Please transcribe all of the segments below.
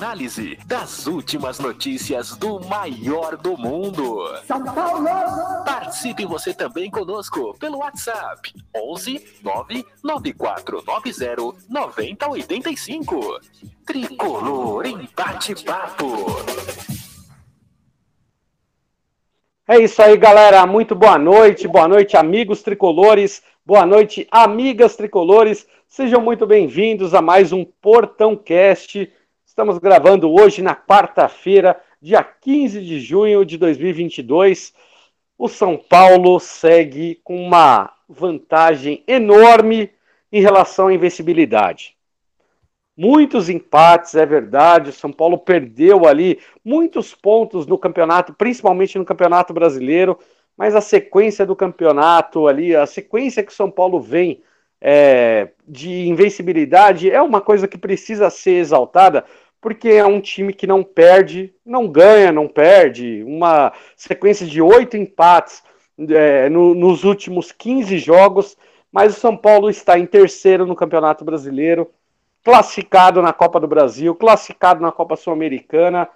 análise das últimas notícias do maior do mundo. São Paulo! Participe você também conosco pelo WhatsApp 11 99490 9085. Tricolor em bate-papo. É isso aí, galera. Muito boa noite. Boa noite, amigos tricolores. Boa noite, amigas tricolores. Sejam muito bem-vindos a mais um Portão Cast. Estamos gravando hoje na quarta-feira, dia 15 de junho de 2022. O São Paulo segue com uma vantagem enorme em relação à invencibilidade. Muitos empates, é verdade. O São Paulo perdeu ali muitos pontos no campeonato, principalmente no Campeonato Brasileiro, mas a sequência do campeonato ali, a sequência que o São Paulo vem é, de invencibilidade é uma coisa que precisa ser exaltada, porque é um time que não perde, não ganha, não perde. Uma sequência de oito empates é, no, nos últimos 15 jogos, mas o São Paulo está em terceiro no Campeonato Brasileiro classificado na Copa do Brasil, classificado na Copa Sul-Americana,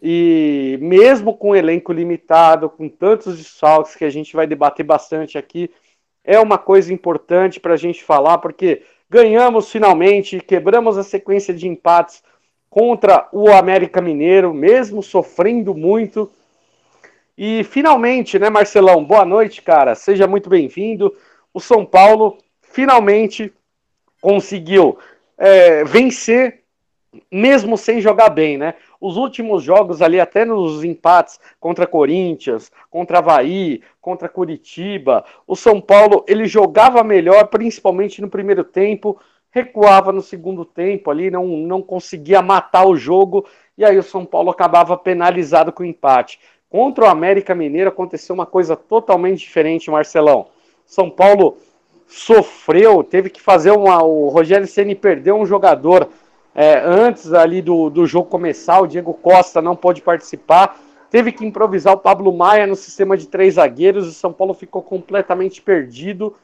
e mesmo com elenco limitado, com tantos desfalques que a gente vai debater bastante aqui, é uma coisa importante para a gente falar, porque ganhamos finalmente, quebramos a sequência de empates contra o América Mineiro, mesmo sofrendo muito. E finalmente, né, Marcelão? Boa noite, cara. Seja muito bem-vindo. O São Paulo finalmente conseguiu é, vencer, mesmo sem jogar bem, né? Os últimos jogos ali, até nos empates contra Corinthians, contra Havaí, contra Curitiba, o São Paulo ele jogava melhor, principalmente no primeiro tempo, recuava no segundo tempo ali, não, não conseguia matar o jogo, e aí o São Paulo acabava penalizado com o empate. Contra o América Mineiro aconteceu uma coisa totalmente diferente, Marcelão. São Paulo sofreu, teve que fazer uma. O Rogério Ceni perdeu um jogador é, antes ali do, do jogo começar. O Diego Costa não pôde participar. Teve que improvisar o Pablo Maia no sistema de três zagueiros. O São Paulo ficou completamente perdido.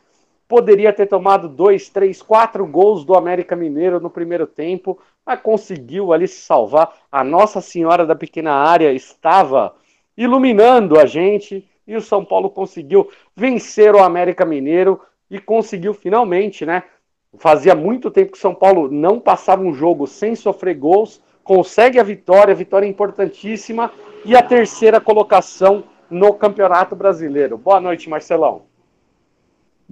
Poderia ter tomado dois, três, quatro gols do América Mineiro no primeiro tempo, mas conseguiu ali se salvar. A Nossa Senhora da Pequena Área estava iluminando a gente e o São Paulo conseguiu vencer o América Mineiro e conseguiu finalmente, né? Fazia muito tempo que o São Paulo não passava um jogo sem sofrer gols, consegue a vitória, vitória importantíssima e a terceira colocação no Campeonato Brasileiro. Boa noite, Marcelão.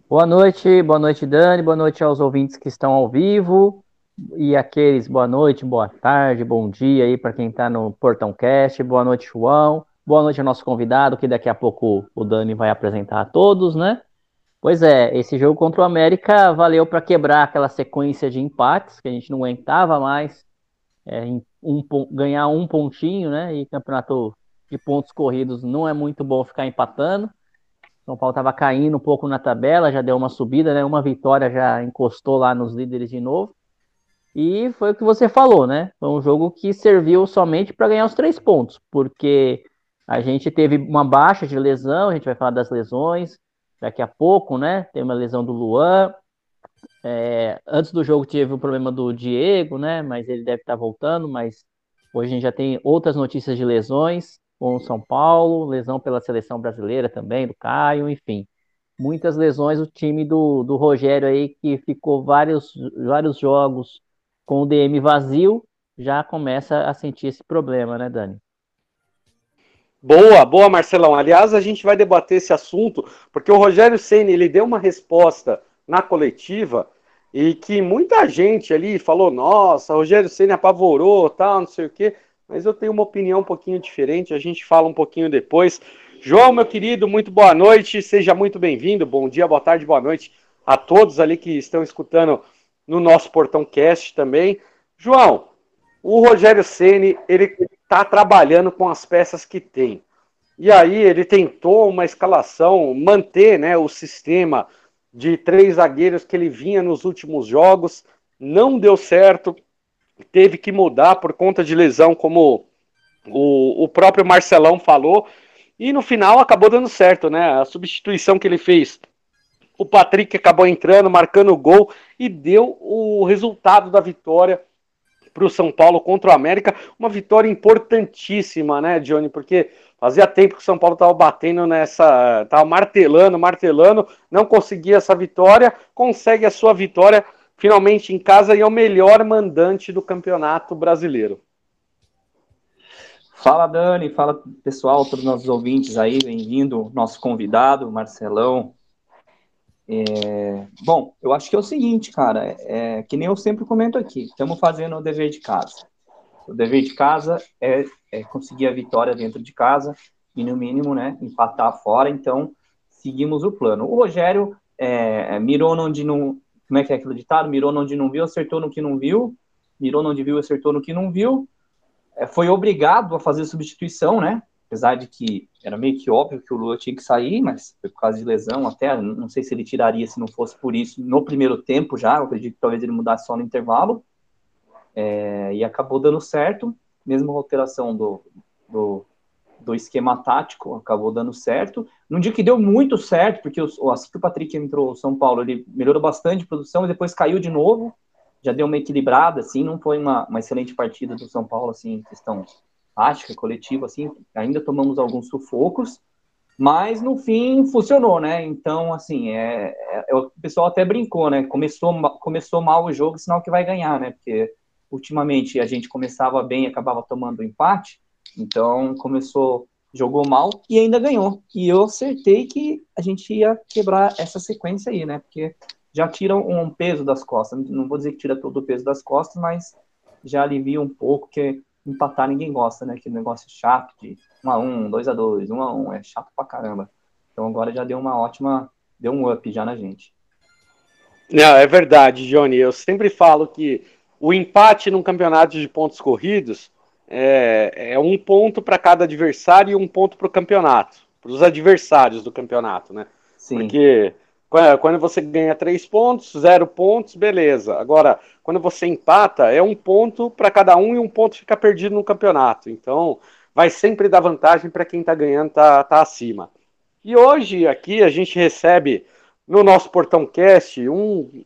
Boa noite, boa noite, Dani, boa noite aos ouvintes que estão ao vivo e aqueles boa noite, boa tarde, bom dia aí para quem está no Portão Cast, boa noite, João, boa noite ao nosso convidado, que daqui a pouco o Dani vai apresentar a todos, né? Pois é, esse jogo contra o América valeu para quebrar aquela sequência de empates que a gente não aguentava mais. É, um, ganhar um pontinho, né? E campeonato de pontos corridos não é muito bom ficar empatando. São Paulo estava caindo um pouco na tabela, já deu uma subida, né? Uma vitória já encostou lá nos líderes de novo. E foi o que você falou, né? Foi um jogo que serviu somente para ganhar os três pontos, porque a gente teve uma baixa de lesão, a gente vai falar das lesões, daqui a pouco, né? Tem uma lesão do Luan. É, antes do jogo teve o problema do Diego, né? Mas ele deve estar voltando. Mas hoje a gente já tem outras notícias de lesões com o São Paulo, lesão pela seleção brasileira também, do Caio, enfim. Muitas lesões, o time do, do Rogério aí, que ficou vários, vários jogos com o DM vazio, já começa a sentir esse problema, né, Dani? Boa, boa, Marcelão. Aliás, a gente vai debater esse assunto, porque o Rogério Senna, ele deu uma resposta na coletiva e que muita gente ali falou, nossa, Rogério Senna apavorou, tal, não sei o quê, mas eu tenho uma opinião um pouquinho diferente, a gente fala um pouquinho depois. João, meu querido, muito boa noite, seja muito bem-vindo, bom dia, boa tarde, boa noite a todos ali que estão escutando no nosso Portão Cast também. João, o Rogério Ceni ele está trabalhando com as peças que tem. E aí ele tentou uma escalação, manter né, o sistema de três zagueiros que ele vinha nos últimos jogos, não deu certo, teve que mudar por conta de lesão, como o, o próprio Marcelão falou, e no final acabou dando certo, né? A substituição que ele fez, o Patrick acabou entrando, marcando o gol e deu o resultado da vitória para o São Paulo contra o América. Uma vitória importantíssima, né, Johnny? Porque fazia tempo que o São Paulo estava batendo nessa. estava martelando, martelando, não conseguia essa vitória, consegue a sua vitória finalmente em casa e é o melhor mandante do campeonato brasileiro. Fala Dani, fala pessoal, todos os nossos ouvintes aí, bem-vindo, nosso convidado, Marcelão. É, bom, eu acho que é o seguinte, cara, é, é, que nem eu sempre comento aqui, estamos fazendo o dever de casa. O dever de casa é, é, conseguir a vitória dentro de casa e, no mínimo, né, empatar fora, então seguimos o plano. O Rogério é, mirou onde não. Como é que é aquilo ditado? Mirou onde não viu, acertou no que não viu, mirou onde viu, acertou no que não viu. É, foi obrigado a fazer substituição, né? apesar de que era meio que óbvio que o Lula tinha que sair, mas foi por causa de lesão até, não sei se ele tiraria se não fosse por isso no primeiro tempo já, eu acredito que talvez ele mudasse só no intervalo, é, e acabou dando certo, mesmo a alteração do, do, do, esquema tático acabou dando certo, num dia que deu muito certo, porque o, assim que o Patrick entrou no São Paulo, ele melhorou bastante a produção e depois caiu de novo, já deu uma equilibrada, assim, não foi uma, uma excelente partida do São Paulo, assim, em questão tática, coletiva, assim, ainda tomamos alguns sufocos, mas no fim funcionou, né? Então, assim, é, é, é, o pessoal até brincou, né? Começou, começou mal o jogo, sinal que vai ganhar, né? Porque ultimamente a gente começava bem e acabava tomando empate, então começou, jogou mal e ainda ganhou. E eu acertei que a gente ia quebrar essa sequência aí, né? Porque já tira um peso das costas. Não vou dizer que tira todo o peso das costas, mas já alivia um pouco, que empatar ninguém gosta, né? Aquele negócio chato de 1 a 1 2 a 2 1 a 1 é chato pra caramba. Então agora já deu uma ótima, deu um up já na gente. Não, é verdade, Johnny. Eu sempre falo que o empate num campeonato de pontos corridos é, é um ponto para cada adversário e um ponto para o campeonato, para os adversários do campeonato, né? Sim. Porque quando você ganha três pontos, zero pontos, beleza. Agora, quando você empata, é um ponto para cada um e um ponto fica perdido no campeonato. Então, vai sempre dar vantagem para quem está ganhando, tá, tá acima. E hoje aqui a gente recebe no nosso Portão Cast um,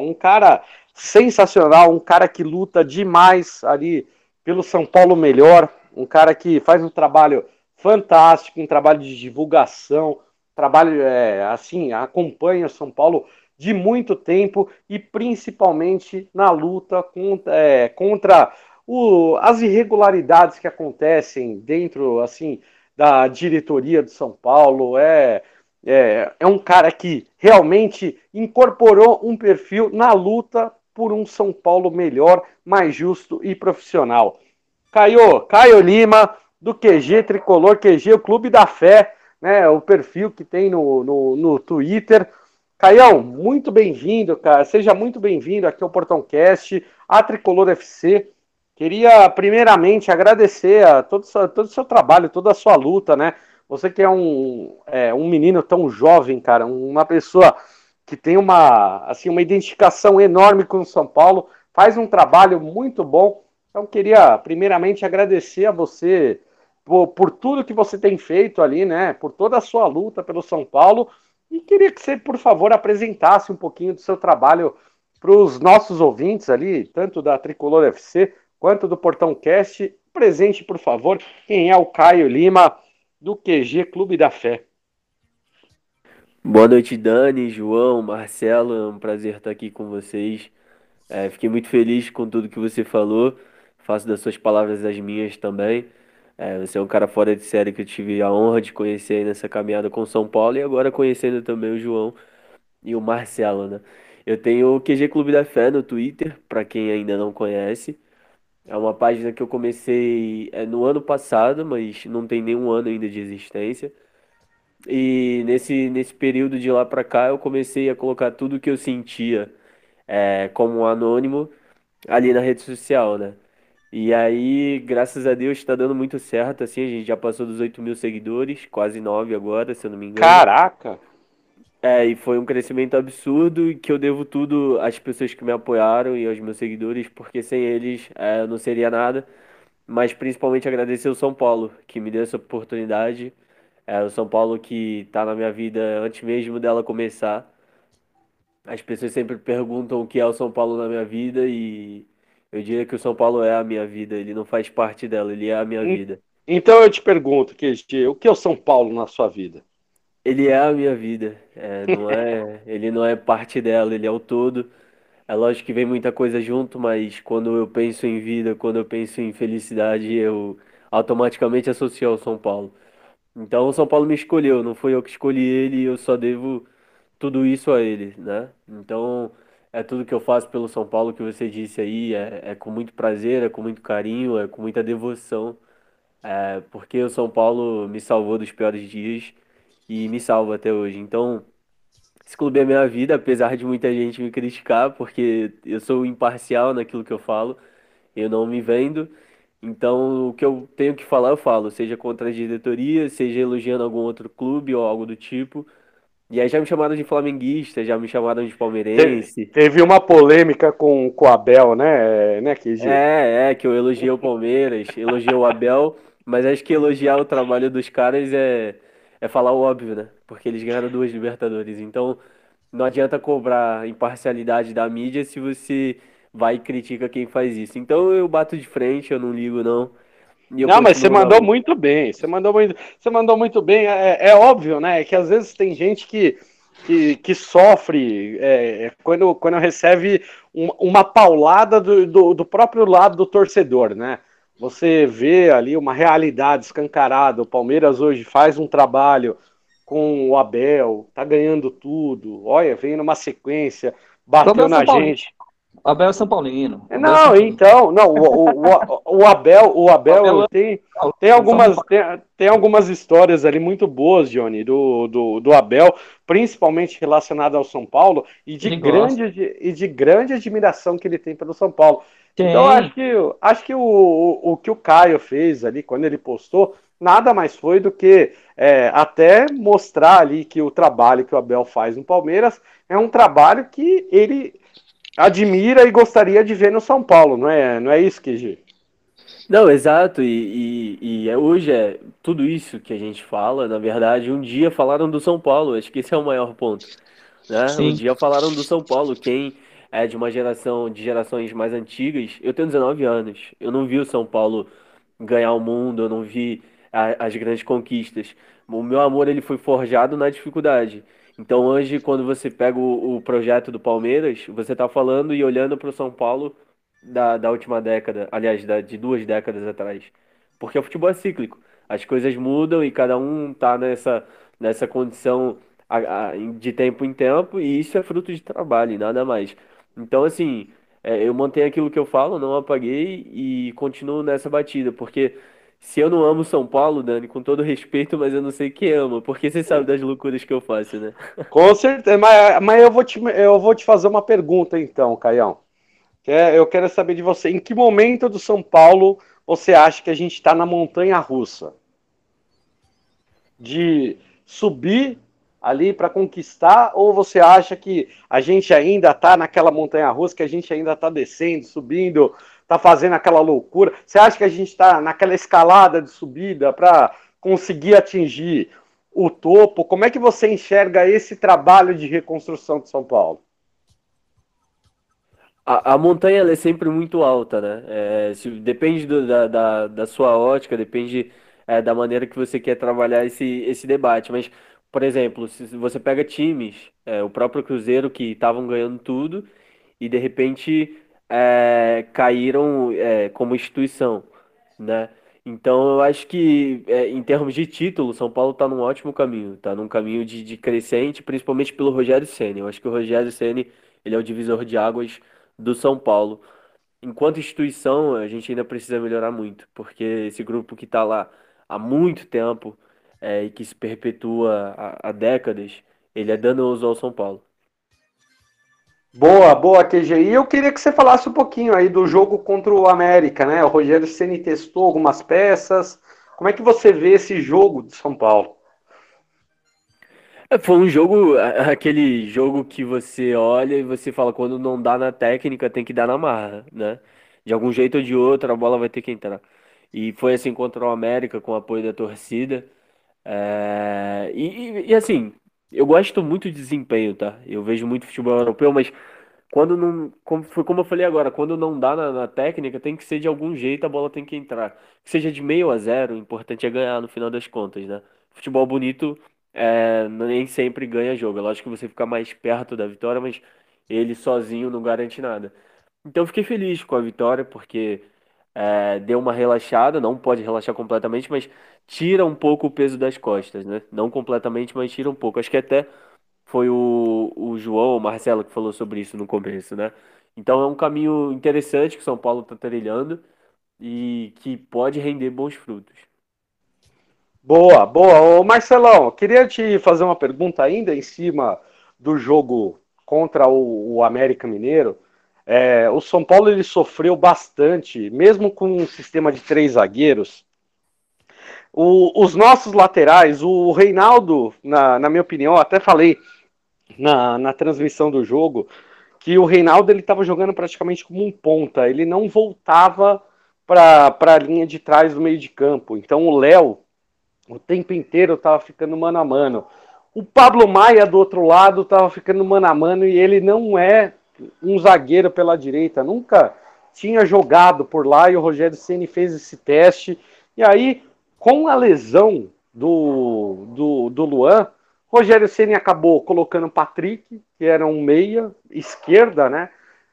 um cara sensacional, um cara que luta demais ali pelo São Paulo melhor, um cara que faz um trabalho fantástico, um trabalho de divulgação, trabalho é, assim, acompanha o São Paulo de muito tempo e principalmente na luta contra, é, contra o, as irregularidades que acontecem dentro assim da diretoria do São Paulo. É, é, é um cara que realmente incorporou um perfil na luta por um São Paulo melhor, mais justo e profissional. Caio, Caio Lima, do QG Tricolor, QG, o Clube da Fé né, o perfil que tem no, no, no Twitter. Caião, muito bem-vindo, cara. Seja muito bem-vindo aqui ao Portão Cast, a Tricolor FC. Queria, primeiramente, agradecer a todo, todo o seu trabalho, toda a sua luta, né? Você que é um, é, um menino tão jovem, cara, uma pessoa que tem uma, assim, uma identificação enorme com o São Paulo, faz um trabalho muito bom. Então, queria, primeiramente, agradecer a você por, por tudo que você tem feito ali, né? Por toda a sua luta pelo São Paulo. E queria que você, por favor, apresentasse um pouquinho do seu trabalho para os nossos ouvintes ali, tanto da Tricolor FC quanto do Portão Cast. Presente, por favor, quem é o Caio Lima, do QG Clube da Fé. Boa noite, Dani, João, Marcelo. É um prazer estar aqui com vocês. É, fiquei muito feliz com tudo que você falou. Faço das suas palavras as minhas também. É, você é um cara fora de série que eu tive a honra de conhecer nessa caminhada com São Paulo e agora conhecendo também o João e o Marcelo, né? Eu tenho o QG Clube da Fé no Twitter, para quem ainda não conhece. É uma página que eu comecei é, no ano passado, mas não tem nenhum ano ainda de existência. E nesse, nesse período de lá para cá eu comecei a colocar tudo que eu sentia é, como anônimo ali na rede social, né? E aí, graças a Deus, está dando muito certo, assim, a gente já passou dos 8 mil seguidores, quase 9 agora, se eu não me engano. Caraca! É, e foi um crescimento absurdo e que eu devo tudo às pessoas que me apoiaram e aos meus seguidores, porque sem eles é, eu não seria nada. Mas principalmente agradecer o São Paulo, que me deu essa oportunidade. É, o São Paulo que está na minha vida antes mesmo dela começar. As pessoas sempre perguntam o que é o São Paulo na minha vida e eu diria que o São Paulo é a minha vida, ele não faz parte dela, ele é a minha vida. Então eu te pergunto, QG, o que é o São Paulo na sua vida? Ele é a minha vida, é, não é, ele não é parte dela, ele é o todo. É lógico que vem muita coisa junto, mas quando eu penso em vida, quando eu penso em felicidade, eu automaticamente associo ao São Paulo. Então o São Paulo me escolheu, não foi eu que escolhi ele, eu só devo tudo isso a ele, né? Então é tudo que eu faço pelo São Paulo que você disse aí, é, é com muito prazer, é com muito carinho, é com muita devoção, é, porque o São Paulo me salvou dos piores dias e me salva até hoje. Então, esse clube é minha vida, apesar de muita gente me criticar, porque eu sou imparcial naquilo que eu falo, eu não me vendo. Então, o que eu tenho que falar, eu falo, seja contra a diretoria, seja elogiando algum outro clube ou algo do tipo. E aí já me chamaram de flamenguista, já me chamaram de palmeirense. Teve uma polêmica com, com o Abel, né, né que É, é, que eu elogiei o Palmeiras, elogiei o Abel, mas acho que elogiar o trabalho dos caras é, é falar o óbvio, né? Porque eles ganharam duas Libertadores. Então, não adianta cobrar imparcialidade da mídia se você vai e critica quem faz isso. Então eu bato de frente, eu não ligo, não não, mas você mandou muito bem. Você mandou muito, você mandou muito bem. É, é óbvio, né? Que às vezes tem gente que, que, que sofre é, quando, quando recebe um, uma paulada do, do, do, próprio lado do torcedor, né? Você vê ali uma realidade escancarada. O Palmeiras hoje faz um trabalho com o Abel, tá ganhando tudo. Olha, vem numa sequência, bateu na gente. O Abel é São Paulino. Não, São então, não, o, o, o, Abel, o Abel, o Abel é tem, tem, algumas, tem, tem, algumas histórias ali muito boas, Johnny, do, do, do Abel, principalmente relacionado ao São Paulo, e de, grande, de, e de grande admiração que ele tem pelo São Paulo. Tem. Então, acho que, acho que o, o, o que o Caio fez ali, quando ele postou, nada mais foi do que é, até mostrar ali que o trabalho que o Abel faz no Palmeiras é um trabalho que ele admira e gostaria de ver no São Paulo, não é, não é isso, Kiji? Não, exato, e, e, e é, hoje é tudo isso que a gente fala, na verdade, um dia falaram do São Paulo, acho que esse é o maior ponto. Né? Um dia falaram do São Paulo, quem é de uma geração, de gerações mais antigas, eu tenho 19 anos, eu não vi o São Paulo ganhar o mundo, eu não vi a, as grandes conquistas. O meu amor ele foi forjado na dificuldade. Então hoje, quando você pega o, o projeto do Palmeiras, você está falando e olhando para o São Paulo da, da última década, aliás, da, de duas décadas atrás. Porque o futebol é cíclico. As coisas mudam e cada um está nessa, nessa condição a, a, de tempo em tempo, e isso é fruto de trabalho e nada mais. Então, assim, é, eu mantenho aquilo que eu falo, não apaguei e continuo nessa batida, porque se eu não amo São Paulo, Dani, com todo respeito, mas eu não sei quem ama, porque você sabe das loucuras que eu faço, né? Com certeza, mas, mas eu, vou te, eu vou te fazer uma pergunta então, Caião. É, eu quero saber de você, em que momento do São Paulo você acha que a gente está na montanha russa? De subir ali para conquistar, ou você acha que a gente ainda está naquela montanha russa, que a gente ainda está descendo, subindo, está fazendo aquela loucura? Você acha que a gente está naquela escalada de subida para conseguir atingir o topo? Como é que você enxerga esse trabalho de reconstrução de São Paulo? A, a montanha é sempre muito alta, né? É, se, depende do, da, da, da, sua ótica, depende é, da maneira que você quer trabalhar esse, esse debate. Mas, por exemplo, se você pega times, é, o próprio Cruzeiro que estavam ganhando tudo e de repente é, caíram é, como instituição, né? Então eu acho que é, em termos de título, São Paulo está num ótimo caminho, está num caminho de, de, crescente, principalmente pelo Rogério Ceni. Eu acho que o Rogério Ceni ele é o divisor de águas do São Paulo. Enquanto instituição, a gente ainda precisa melhorar muito, porque esse grupo que está lá há muito tempo é, e que se perpetua há, há décadas, ele é danoso ao São Paulo. Boa, boa, QGI. Eu queria que você falasse um pouquinho aí do jogo contra o América, né? O Rogério Ceni testou algumas peças. Como é que você vê esse jogo de São Paulo? É, foi um jogo, aquele jogo que você olha e você fala, quando não dá na técnica, tem que dar na marra, né? De algum jeito ou de outro, a bola vai ter que entrar. E foi assim contra o América, com o apoio da torcida. É... E, e, e assim, eu gosto muito de desempenho, tá? Eu vejo muito futebol europeu, mas quando não. Como, foi como eu falei agora, quando não dá na, na, técnica, tem que ser de algum jeito, a bola tem que entrar. Que seja de meio a zero, o importante é ganhar no final das contas, né? Futebol bonito é, nem sempre ganha jogo. É lógico que você fica mais perto da vitória, mas ele sozinho não garante nada. Então eu fiquei feliz com a vitória, porque é, deu uma relaxada, não pode relaxar completamente, mas tira um pouco o peso das costas, né? Não completamente, mas tira um pouco. Acho que até foi o, o João, o Marcelo, que falou sobre isso no começo, né? Então é um caminho interessante que São Paulo está trilhando e que pode render bons frutos. Boa, boa. Ô Marcelão, queria te fazer uma pergunta ainda em cima do jogo contra o, o América Mineiro. É, o São Paulo ele sofreu bastante, mesmo com um sistema de três zagueiros. O, os nossos laterais, o Reinaldo, na, na minha opinião, até falei na, na transmissão do jogo, que o Reinaldo ele estava jogando praticamente como um ponta, ele não voltava para a linha de trás do meio de campo. Então o Léo, o tempo inteiro, estava ficando mano a mano. O Pablo Maia, do outro lado, estava ficando mano a mano e ele não é um zagueiro pela direita, nunca tinha jogado por lá e o Rogério Ceni fez esse teste. E aí, com a lesão do, do, do Luan, Rogério Ceni acabou colocando o Patrick, que era um meia esquerda, né?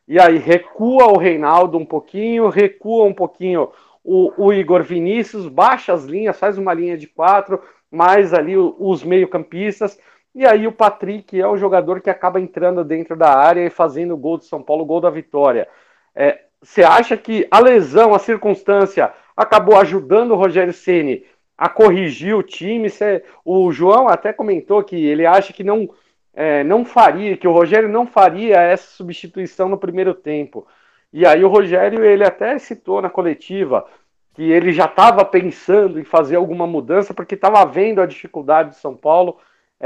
E aí recua o Reinaldo um pouquinho, recua um pouquinho o, o Igor Vinícius, baixa as linhas, faz uma linha de quatro, mais ali os meio-campistas. E aí o Patrick é o jogador que acaba entrando dentro da área e fazendo o gol de São Paulo, o gol da vitória. É, você acha que a lesão, a circunstância, acabou ajudando o Rogério Ceni a corrigir o time? Cê, o João até comentou que ele acha que não, é, não faria, que o Rogério não faria essa substituição no primeiro tempo. E aí o Rogério ele até citou na coletiva que ele já estava pensando em fazer alguma mudança porque estava vendo a dificuldade de São Paulo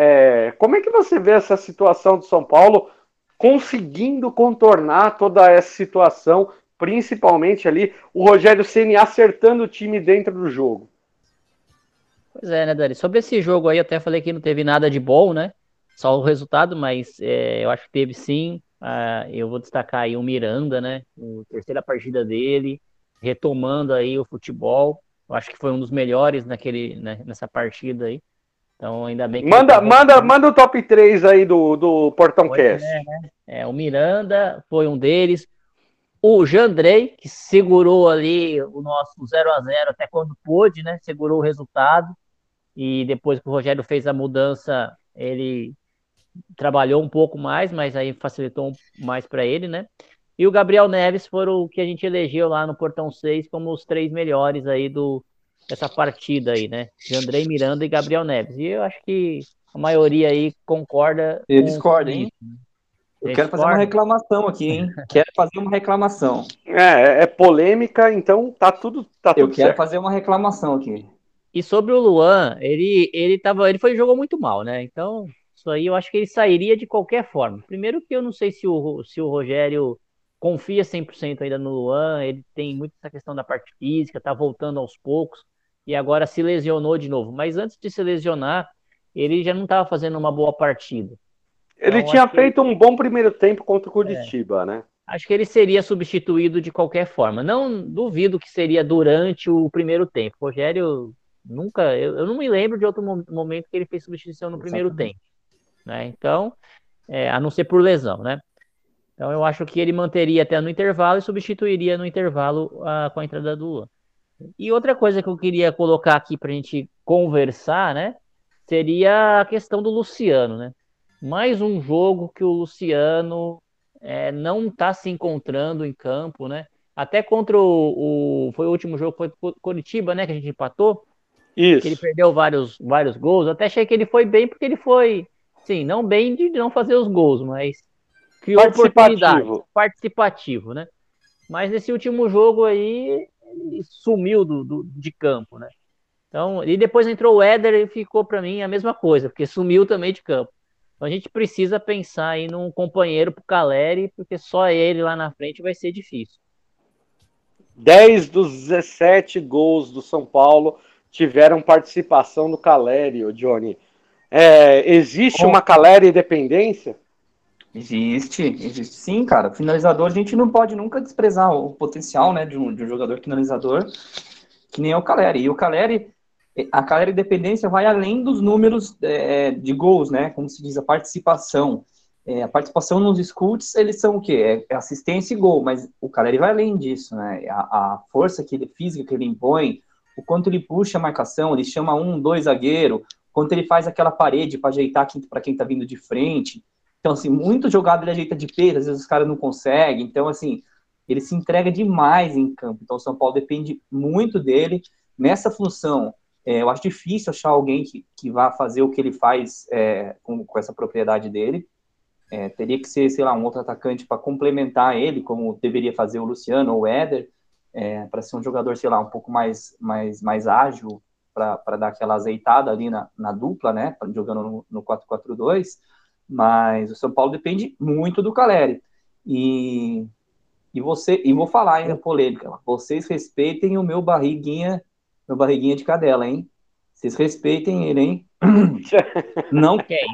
é, como é que você vê essa situação do São Paulo conseguindo contornar toda essa situação, principalmente ali o Rogério Ceni acertando o time dentro do jogo? Pois é, né, Dani? Sobre esse jogo aí, até falei que não teve nada de bom, né? Só o resultado, mas é, eu acho que teve sim. Uh, eu vou destacar aí o Miranda, né? A terceira partida dele, retomando aí o futebol. Eu acho que foi um dos melhores naquele, né, nessa partida aí. Então, ainda bem que. Manda, manda, manda o top 3 aí do, do Portão pois Cast. É, né? é, o Miranda foi um deles. O Jandrei, que segurou ali o nosso 0 a 0 até quando pôde, né? Segurou o resultado. E depois que o Rogério fez a mudança, ele trabalhou um pouco mais, mas aí facilitou mais para ele, né? E o Gabriel Neves foram o que a gente elegeu lá no Portão 6 como os três melhores aí do, essa partida aí, né? De André Miranda e Gabriel Neves. E eu acho que a maioria aí concorda. Eu discordo, hein? Eu quero fazer uma reclamação aqui, hein? quero fazer uma reclamação. É, é polêmica, então tá tudo, tá tudo Eu quero certo. fazer uma reclamação aqui. E sobre o Luan, ele, ele tava, ele foi jogou muito mal, né? Então, isso aí eu acho que ele sairia de qualquer forma. Primeiro que eu não sei se o, se o Rogério confia 100% ainda no Luan, ele tem muito essa questão da parte física, tá voltando aos poucos e agora se lesionou de novo. Mas antes de se lesionar, ele já não estava fazendo uma boa partida. Ele então, tinha feito um bom primeiro tempo contra o Curitiba, é. né? Acho que ele seria substituído de qualquer forma. Não duvido que seria durante o primeiro tempo. O Rogério nunca. Eu, eu não me lembro de outro momento que ele fez substituição no Exatamente. primeiro tempo. Né? Então, é, a não ser por lesão, né? Então eu acho que ele manteria até no intervalo e substituiria no intervalo a, com a entrada do Luan. E outra coisa que eu queria colocar aqui para a gente conversar, né? Seria a questão do Luciano, né? Mais um jogo que o Luciano é, não está se encontrando em campo, né? Até contra o, o, Foi o último jogo, foi Curitiba, né? Que a gente empatou. Isso. ele perdeu vários, vários gols. Eu até achei que ele foi bem, porque ele foi. Sim, não bem de não fazer os gols, mas criou oportunidade, participativo, né? Mas nesse último jogo aí, sumiu do, do, de campo, né? Então, e depois entrou o Éder e ficou para mim a mesma coisa, porque sumiu também de campo. Então a gente precisa pensar aí num companheiro pro Caleri, porque só ele lá na frente vai ser difícil. 10 dos 17 gols do São Paulo tiveram participação do Caleri, Johnny. É, existe uma Caleri dependência? Existe, existe sim, cara. Finalizador, a gente não pode nunca desprezar o potencial né, de, um, de um jogador finalizador, que nem é o Caleri. E o Caleri, a Caleri dependência vai além dos números é, de gols, né? Como se diz, a participação. É, a participação nos scouts, eles são o quê? É, é assistência e gol, mas o Caleri vai além disso, né? A, a força que ele, física que ele impõe, o quanto ele puxa a marcação, ele chama um, dois zagueiro, quanto ele faz aquela parede para ajeitar para quem está vindo de frente. Então, assim, muito jogado ele ajeita de peito, às vezes os caras não conseguem. Então, assim, ele se entrega demais em campo. Então, o São Paulo depende muito dele nessa função. É, eu acho difícil achar alguém que, que vá fazer o que ele faz é, com, com essa propriedade dele. É, teria que ser, sei lá, um outro atacante para complementar ele, como deveria fazer o Luciano ou o Éder, é, para ser um jogador, sei lá, um pouco mais, mais, mais ágil, para dar aquela azeitada ali na, na dupla, né, jogando no, no 4-4-2 mas o São Paulo depende muito do Caleri. E, e você e vou falar ainda polêmica. Vocês respeitem o meu barriguinha, meu barriguinha de cadela, hein? Vocês respeitem ele, hein? Não quem?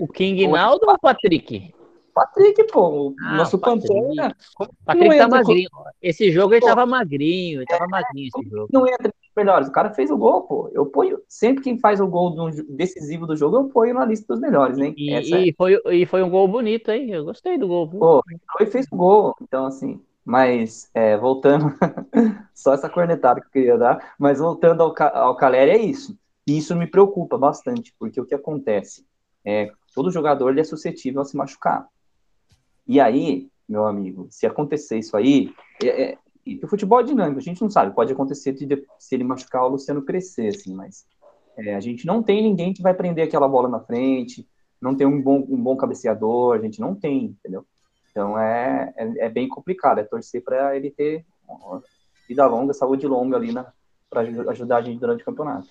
O, o King Naldo ou o Patrick? Patrick, pô, o ah, nosso Pantera. Patrick tá magrinho. Esse jogo ele pô, tava magrinho, ele tava é, magrinho esse jogo. Não entra melhores. O cara fez o gol, pô. Eu ponho. Sempre quem faz o gol decisivo do jogo, eu ponho na lista dos melhores, né? E, e é... foi, e foi um gol bonito, hein? Eu gostei do gol. Pô, ele fez o gol. Então, assim. Mas, é, voltando. só essa cornetada que eu queria dar. Mas voltando ao, ao Caleri, é isso. E isso me preocupa bastante, porque o que acontece? É, todo jogador ele é suscetível a se machucar. E aí, meu amigo, se acontecer isso aí, é, é, o futebol é dinâmico, a gente não sabe, pode acontecer de, se ele machucar o Luciano crescer, assim, mas é, a gente não tem ninguém que vai prender aquela bola na frente, não tem um bom, um bom cabeceador, a gente não tem, entendeu? Então é, é, é bem complicado, é torcer para ele ter vida longa, saúde longa ali para ajudar a gente durante o campeonato.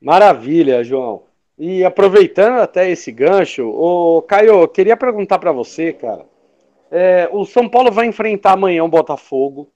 Maravilha, João. E aproveitando até esse gancho, o Caio, eu queria perguntar para você, cara. É, o São Paulo vai enfrentar amanhã o Botafogo.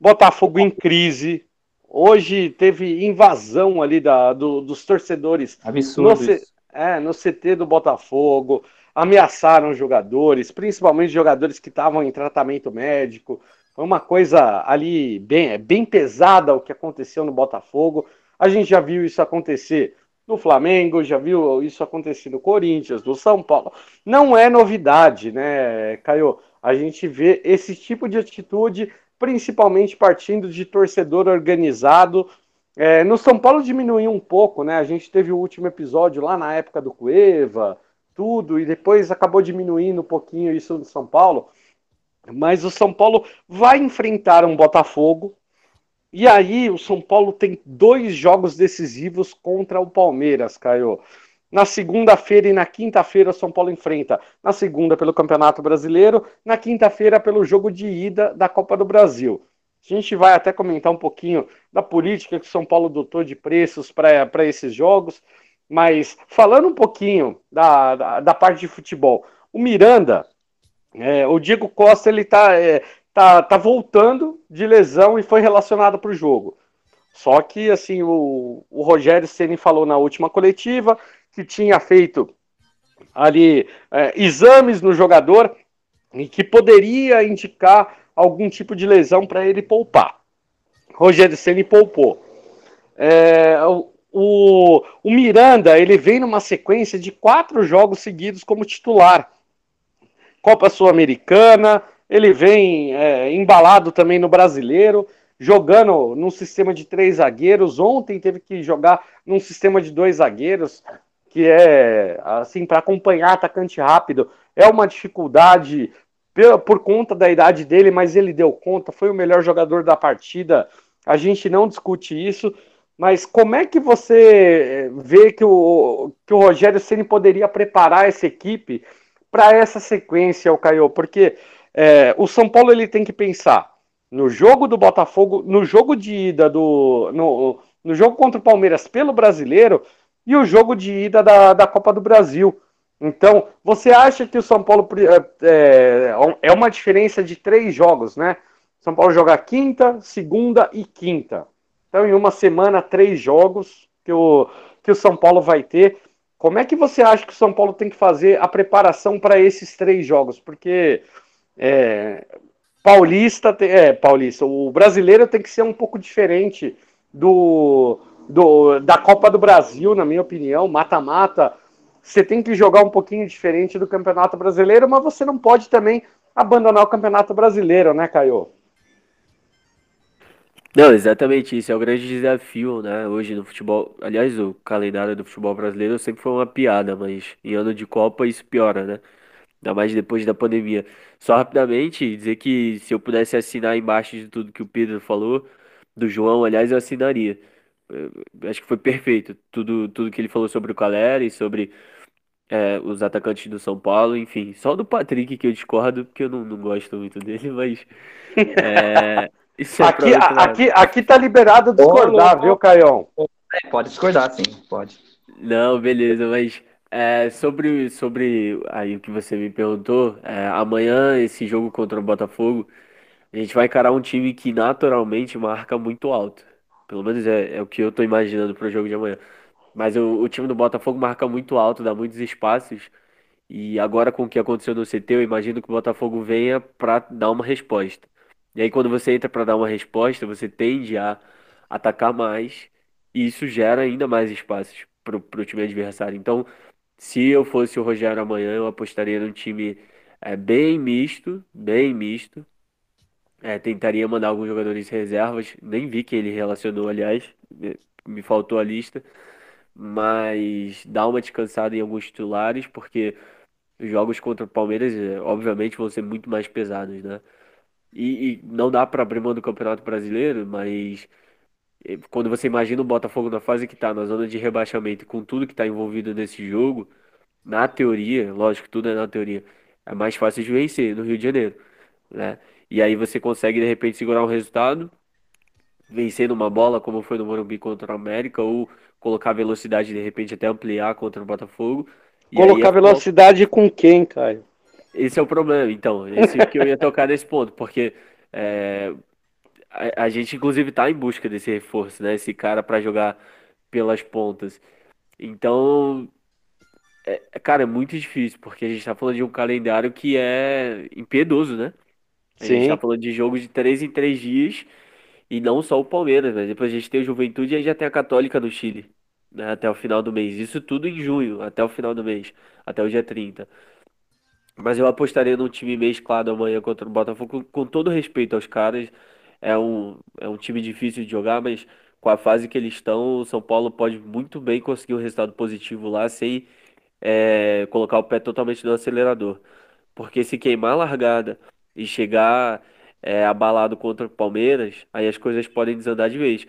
Botafogo em crise. Hoje teve invasão ali da, do, dos torcedores. Absurdo. No, é, no CT do Botafogo. Ameaçaram jogadores, principalmente jogadores que estavam em tratamento médico. Foi uma coisa ali bem, bem pesada o que aconteceu no Botafogo. A gente já viu isso acontecer no Flamengo, já viu isso acontecer no Corinthians, no São Paulo. Não é novidade, né, Caio? A gente vê esse tipo de atitude, principalmente partindo de torcedor organizado. É, no São Paulo diminuiu um pouco, né? A gente teve o último episódio lá na época do Cueva, tudo, e depois acabou diminuindo um pouquinho isso no São Paulo. Mas o São Paulo vai enfrentar um Botafogo, e aí, o São Paulo tem dois jogos decisivos contra o Palmeiras, Caio. Na segunda-feira e na quinta-feira, o São Paulo enfrenta. Na segunda, pelo Campeonato Brasileiro. Na quinta-feira, pelo jogo de ida da Copa do Brasil. A gente vai até comentar um pouquinho da política que o São Paulo adotou de preços para esses jogos. Mas falando um pouquinho da, da, da parte de futebol, o Miranda, é, o Diego Costa, ele está é, tá, tá voltando de lesão e foi relacionado para o jogo. Só que, assim, o, o Rogério Ceni falou na última coletiva que tinha feito ali é, exames no jogador e que poderia indicar algum tipo de lesão para ele poupar. Rogério Ceni poupou. É, o, o Miranda ele vem numa sequência de quatro jogos seguidos como titular. Copa Sul-Americana, ele vem é, embalado também no brasileiro, jogando num sistema de três zagueiros. Ontem teve que jogar num sistema de dois zagueiros, que é assim para acompanhar atacante rápido. É uma dificuldade por conta da idade dele, mas ele deu conta, foi o melhor jogador da partida. A gente não discute isso, mas como é que você vê que o, que o Rogério Ceni poderia preparar essa equipe para essa sequência, o Caio, porque é, o São Paulo ele tem que pensar no jogo do Botafogo, no jogo de ida do. No, no jogo contra o Palmeiras pelo brasileiro e o jogo de ida da, da Copa do Brasil. Então, você acha que o São Paulo é, é uma diferença de três jogos, né? São Paulo joga quinta, segunda e quinta. Então, em uma semana, três jogos que o, que o São Paulo vai ter. Como é que você acha que o São Paulo tem que fazer a preparação para esses três jogos? Porque é, Paulista, é, Paulista, o brasileiro tem que ser um pouco diferente do, do da Copa do Brasil, na minha opinião, mata-mata. Você tem que jogar um pouquinho diferente do Campeonato Brasileiro, mas você não pode também abandonar o Campeonato Brasileiro, né, Caio? Não, exatamente isso. É o grande desafio, né? Hoje no futebol. Aliás, o calendário do futebol brasileiro sempre foi uma piada, mas em ano de Copa isso piora, né? Ainda mais depois da pandemia. Só rapidamente dizer que se eu pudesse assinar embaixo de tudo que o Pedro falou, do João, aliás, eu assinaria. Eu acho que foi perfeito. Tudo, tudo que ele falou sobre o Caleri, sobre é, os atacantes do São Paulo, enfim. Só do Patrick que eu discordo, porque eu não, não gosto muito dele, mas. É, isso é aqui, aqui, aqui tá liberado discordar, viu, Caião? É, pode discordar, sim, pode. Não, beleza, mas é, sobre, sobre aí o que você me perguntou, é, amanhã esse jogo contra o Botafogo, a gente vai encarar um time que naturalmente marca muito alto. Pelo menos é, é o que eu tô imaginando pro jogo de amanhã. Mas o, o time do Botafogo marca muito alto, dá muitos espaços. E agora com o que aconteceu no CT, eu imagino que o Botafogo venha para dar uma resposta. E aí quando você entra para dar uma resposta, você tende a atacar mais e isso gera ainda mais espaços pro, pro time adversário. Então, se eu fosse o Rogério amanhã, eu apostaria num time é, bem misto, bem misto. É, tentaria mandar alguns jogadores reservas. Nem vi que ele relacionou, aliás, me faltou a lista. Mas dá uma descansada em alguns titulares, porque os jogos contra o Palmeiras, é, obviamente, vão ser muito mais pesados, né? E, e não dá para abrir mão do Campeonato Brasileiro, mas quando você imagina o Botafogo na fase que está, na zona de rebaixamento, com tudo que está envolvido nesse jogo, na teoria, lógico, tudo é na teoria, é mais fácil de vencer no Rio de Janeiro, né? E aí você consegue de repente segurar um resultado, vencer numa bola, como foi no Morumbi contra o América, ou colocar velocidade de repente até ampliar contra o Botafogo. Colocar é velocidade com quem, Caio? Esse é o problema, então. Esse que eu ia tocar nesse ponto, porque é, a, a gente, inclusive, está em busca desse reforço, né? Esse cara para jogar pelas pontas. Então, é, é, cara, é muito difícil, porque a gente está falando de um calendário que é impiedoso, né? A Sim. gente tá falando de jogo de três em três dias, e não só o Palmeiras, mas depois a gente tem o Juventude e aí já tem a Católica no Chile, né? Até o final do mês. Isso tudo em junho, até o final do mês, até o dia 30. Mas eu apostaria num time mesclado amanhã contra o Botafogo, com, com todo respeito aos caras. É um, é um time difícil de jogar, mas com a fase que eles estão, o São Paulo pode muito bem conseguir um resultado positivo lá sem é, colocar o pé totalmente no acelerador. Porque se queimar a largada e chegar é, abalado contra o Palmeiras, aí as coisas podem desandar de vez.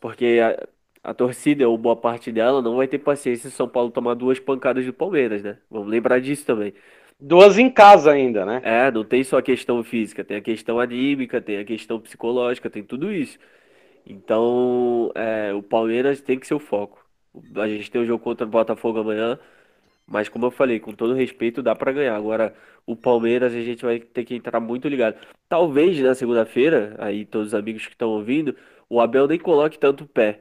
Porque a, a torcida, ou boa parte dela, não vai ter paciência se o São Paulo tomar duas pancadas do Palmeiras, né? Vamos lembrar disso também. Duas em casa ainda, né? É, não tem só a questão física, tem a questão anímica, tem a questão psicológica, tem tudo isso. Então, é, o Palmeiras tem que ser o foco. A gente tem um jogo contra o Botafogo amanhã, mas como eu falei, com todo respeito, dá para ganhar. Agora, o Palmeiras a gente vai ter que entrar muito ligado. Talvez na segunda-feira, aí todos os amigos que estão ouvindo, o Abel nem coloque tanto pé,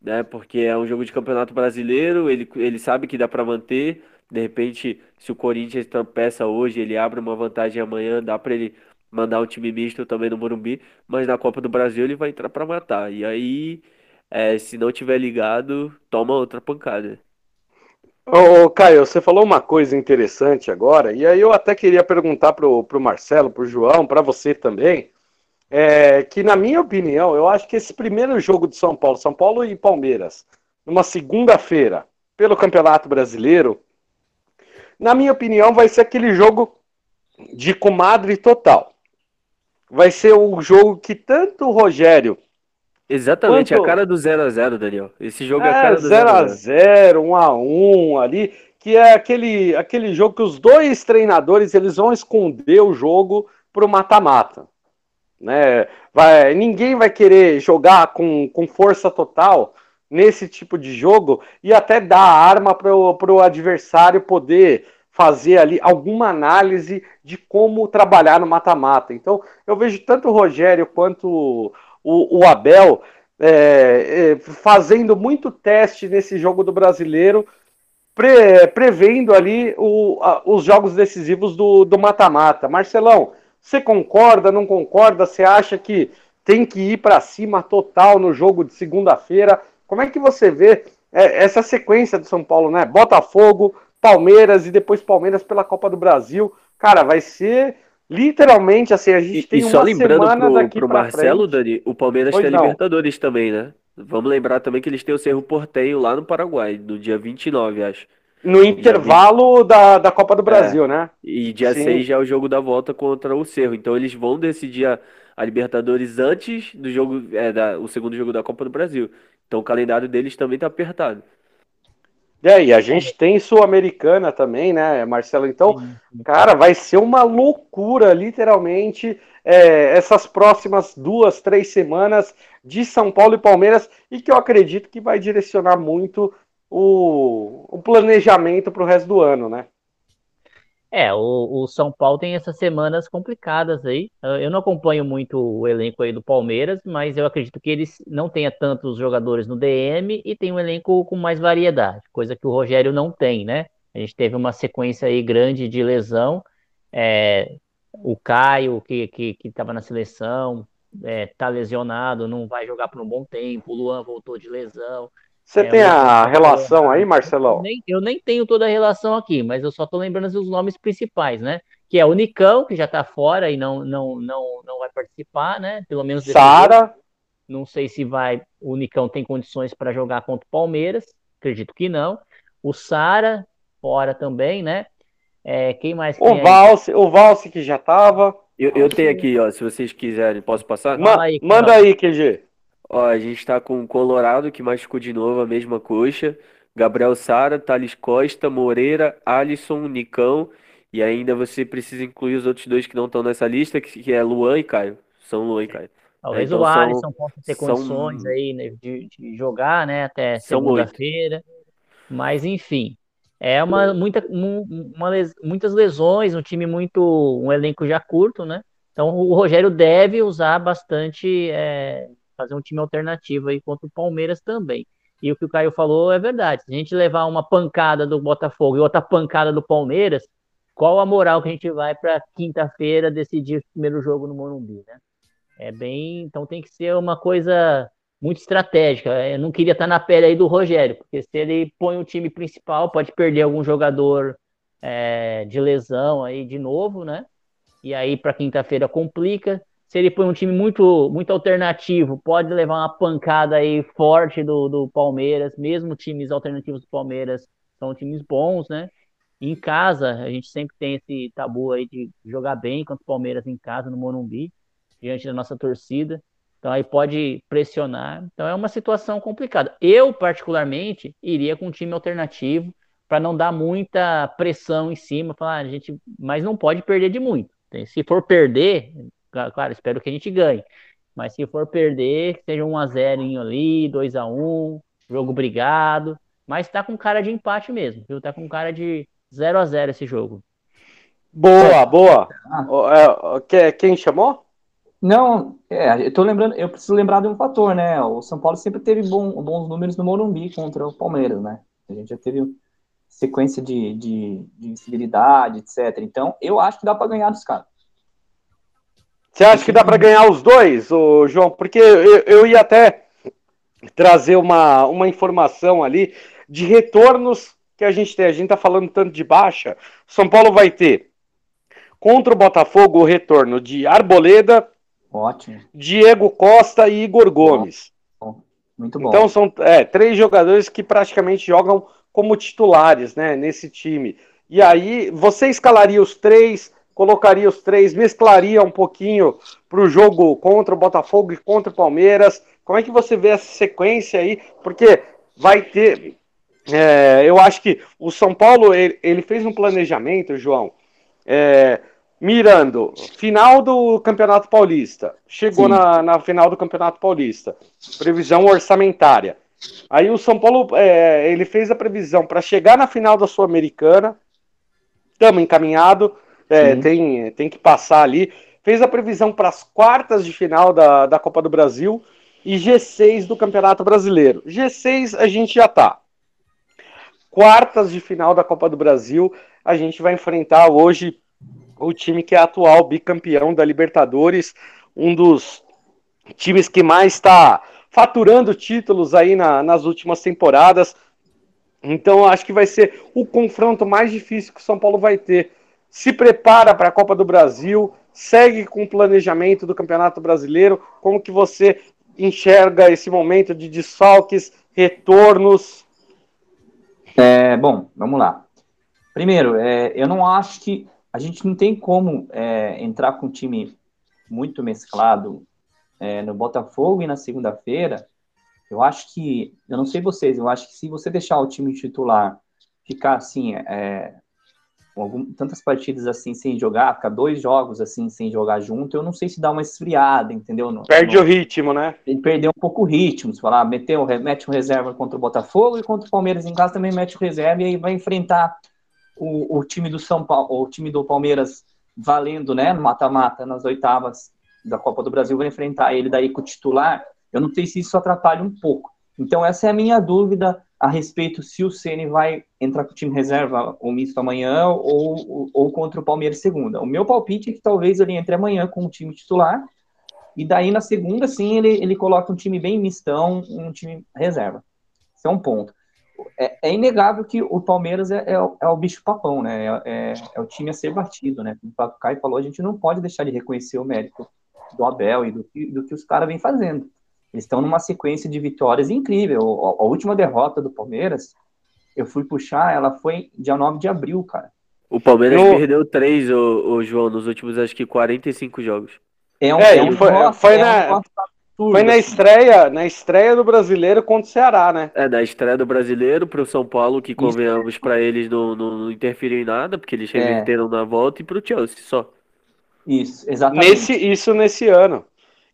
né? Porque é um jogo de campeonato brasileiro, ele, ele sabe que dá para manter de repente, se o Corinthians tropeça hoje, ele abre uma vantagem amanhã, dá para ele mandar um time misto também no Morumbi, mas na Copa do Brasil ele vai entrar para matar. E aí, é, se não tiver ligado, toma outra pancada. Ô, Caio, você falou uma coisa interessante agora, e aí eu até queria perguntar pro, pro Marcelo, pro João, para você também, é, que na minha opinião, eu acho que esse primeiro jogo de São Paulo, São Paulo e Palmeiras, numa segunda-feira, pelo Campeonato Brasileiro, na minha opinião, vai ser aquele jogo de comadre total. Vai ser o jogo que tanto o Rogério. Exatamente, quanto... a cara do 0x0, Daniel. Esse jogo é, é a cara do 0x0, 1x1 ali. que é aquele, aquele jogo que os dois treinadores eles vão esconder o jogo para o mata-mata. Né? Vai, ninguém vai querer jogar com, com força total nesse tipo de jogo e até dar arma para o adversário poder fazer ali alguma análise de como trabalhar no mata-mata. Então, eu vejo tanto o Rogério quanto o, o Abel é, é, fazendo muito teste nesse jogo do brasileiro, pre, prevendo ali o, a, os jogos decisivos do mata-mata. Marcelão, você concorda, não concorda? Você acha que tem que ir para cima total no jogo de segunda-feira? Como é que você vê é, essa sequência do São Paulo, né? Botafogo, Palmeiras e depois Palmeiras pela Copa do Brasil. Cara, vai ser literalmente assim, a gente e, tem e só uma lembrando semana pro, daqui pro Marcelo, frente. Dani, o Palmeiras pois tem a Libertadores também, né? Vamos lembrar também que eles têm o Cerro Porteio lá no Paraguai, no dia 29, acho. No intervalo da, da Copa do é, Brasil, é. né? E dia Sim. 6 já é o jogo da volta contra o Cerro. Então eles vão decidir a, a Libertadores antes do jogo, é, da, o segundo jogo da Copa do Brasil. Então o calendário deles também tá apertado. É, e a gente tem Sul-Americana também, né, Marcelo? Então, cara, vai ser uma loucura, literalmente, é, essas próximas duas, três semanas de São Paulo e Palmeiras, e que eu acredito que vai direcionar muito o, o planejamento para o resto do ano, né? É, o, o, São Paulo tem essas semanas complicadas aí. Eu não acompanho muito o elenco aí do Palmeiras, mas eu acredito que eles não tenha tantos jogadores no DM e tem um elenco com mais variedade, coisa que o Rogério não tem, né? A gente teve uma sequência aí grande de lesão. É, o Caio, que estava na seleção, é, tá lesionado, não vai jogar por um bom tempo. O Luan voltou de lesão. Você é, tem a relação aí, Marcelão? Eu nem, eu nem, tenho toda a relação aqui, mas eu só tô lembrando os nomes principais, né? Que é o Nicão, que já tá fora e não, não, não, não vai participar, né? Pelo menos. Sara. Não sei se vai. O Nicão tem condições para jogar contra o Palmeiras. Acredito que não. O Sara, fora também, né? É, quem mais? O Valse, o Valse que já tava. Eu, eu tenho aqui, ó, se vocês quiserem, posso passar? Ma aí, manda aí, QG. Ó, a gente tá com o Colorado, que machucou de novo a mesma coxa. Gabriel Sara, Thales Costa, Moreira, Alisson, Nicão. E ainda você precisa incluir os outros dois que não estão nessa lista, que, que é Luan e Caio. São Luan e Caio. Talvez então, o Alisson são, possa ter são, condições aí né, de, de, jogar, né, até segunda-feira. Mas enfim, é uma, muita, uma, muitas lesões, um time muito, um elenco já curto, né? Então o Rogério deve usar bastante é, fazer um time alternativo aí contra o Palmeiras também. E o que o Caio falou é verdade. Se a gente levar uma pancada do Botafogo e outra pancada do Palmeiras, qual a moral que a gente vai para quinta-feira decidir o primeiro jogo no Morumbi, né? É bem, então tem que ser uma coisa muito estratégica. Eu não queria estar na pele aí do Rogério, porque se ele põe o time principal, pode perder algum jogador é, de lesão aí de novo, né? E aí para quinta-feira complica se ele põe um time muito, muito alternativo, pode levar uma pancada aí forte do, do Palmeiras, mesmo times alternativos do Palmeiras são times bons, né? em casa, a gente sempre tem esse tabu aí de jogar bem contra o Palmeiras em casa, no Morumbi, diante da nossa torcida. Então aí pode pressionar. Então é uma situação complicada. Eu, particularmente, iria com um time alternativo para não dar muita pressão em cima, falar, ah, a gente, mas não pode perder de muito. Se for perder, Claro, espero que a gente ganhe. Mas se for perder, que seja 1 a 0 ali, 2 a 1 jogo brigado. Mas tá com cara de empate mesmo, viu? Tá com cara de 0 a 0 esse jogo. Boa, boa. Ah. Quem chamou? Não, é, eu tô lembrando, eu preciso lembrar de um fator, né? O São Paulo sempre teve bom, bons números no Morumbi contra o Palmeiras, né? A gente já teve sequência de, de, de etc. Então, eu acho que dá para ganhar dos caras. Você acha que dá para ganhar os dois, ô, João? Porque eu, eu ia até trazer uma, uma informação ali de retornos que a gente tem. A gente tá falando tanto de baixa. São Paulo vai ter contra o Botafogo o retorno de Arboleda, Ótimo. Diego Costa e Igor Gomes. Muito bom. Então são é, três jogadores que praticamente jogam como titulares né, nesse time. E aí, você escalaria os três colocaria os três, mesclaria um pouquinho para o jogo contra o Botafogo e contra o Palmeiras. Como é que você vê essa sequência aí? Porque vai ter É, eu acho que o São Paulo ele, ele fez um planejamento, João, é, mirando final do Campeonato Paulista. Chegou na, na, final do Campeonato Paulista. Previsão orçamentária. Aí o São Paulo é, ele fez a previsão para chegar na final da Sul-Americana. Estamos encaminhado. É, tem, tem que passar ali. Fez a previsão para as quartas de final da, da Copa do Brasil e G6 do Campeonato Brasileiro. G6 a gente já tá. Quartas de final da Copa do Brasil, a gente vai enfrentar hoje o time que é atual bicampeão da Libertadores, um dos times que mais está faturando títulos aí na, nas últimas temporadas. Então acho que vai ser o confronto mais difícil que o São Paulo vai ter. Se prepara para a Copa do Brasil, segue com o planejamento do Campeonato Brasileiro. Como que você enxerga esse momento de desfalques, retornos? É, bom, vamos lá. Primeiro, é, eu não acho que a gente não tem como é, entrar com um time muito mesclado é, no Botafogo e na segunda-feira. Eu acho que, eu não sei vocês, eu acho que se você deixar o time titular ficar assim, é, algum, tantas partidas assim sem jogar, ficar dois jogos assim sem jogar junto, eu não sei se dá uma esfriada, entendeu? Perde o ritmo, né? Ele perdeu um pouco o ritmo, se falar, meteu, mete o reserva contra o Botafogo e contra o Palmeiras em casa também mete o reserva e aí vai enfrentar o, o time do São Paulo, o time do Palmeiras valendo, né, mata-mata, nas oitavas da Copa do Brasil, vai enfrentar ele daí com o titular, eu não sei se isso atrapalha um pouco. Então essa é a minha dúvida a respeito se o Ceni vai entrar com o time reserva ou misto amanhã ou, ou contra o Palmeiras segunda. O meu palpite é que talvez ele entre amanhã com o time titular e daí na segunda sim ele, ele coloca um time bem mistão, um time reserva. Esse é um ponto é, é, inegável que o Palmeiras é, é, é o bicho papão, né? É, é, é, o time a ser batido, né? Como o Caio falou, a gente não pode deixar de reconhecer o mérito do Abel e do, do que os caras vêm fazendo. Eles estão numa sequência de vitórias incrível. A, a, última derrota do Palmeiras, eu fui puxar, ela foi dia 9 de abril, cara. O Palmeiras eu... perdeu três, o, o João, nos últimos acho que 45 jogos. É um, é, é um foi, foi, na, foi na assim. estreia, na estreia do Brasileiro contra o Ceará, né? É, na estreia do Brasileiro pro São Paulo, que convenhamos para eles não, não, não interferiu em nada, porque eles é. reverteram é. na volta, e pro Chelsea só. Isso, exatamente. Nesse, isso nesse ano.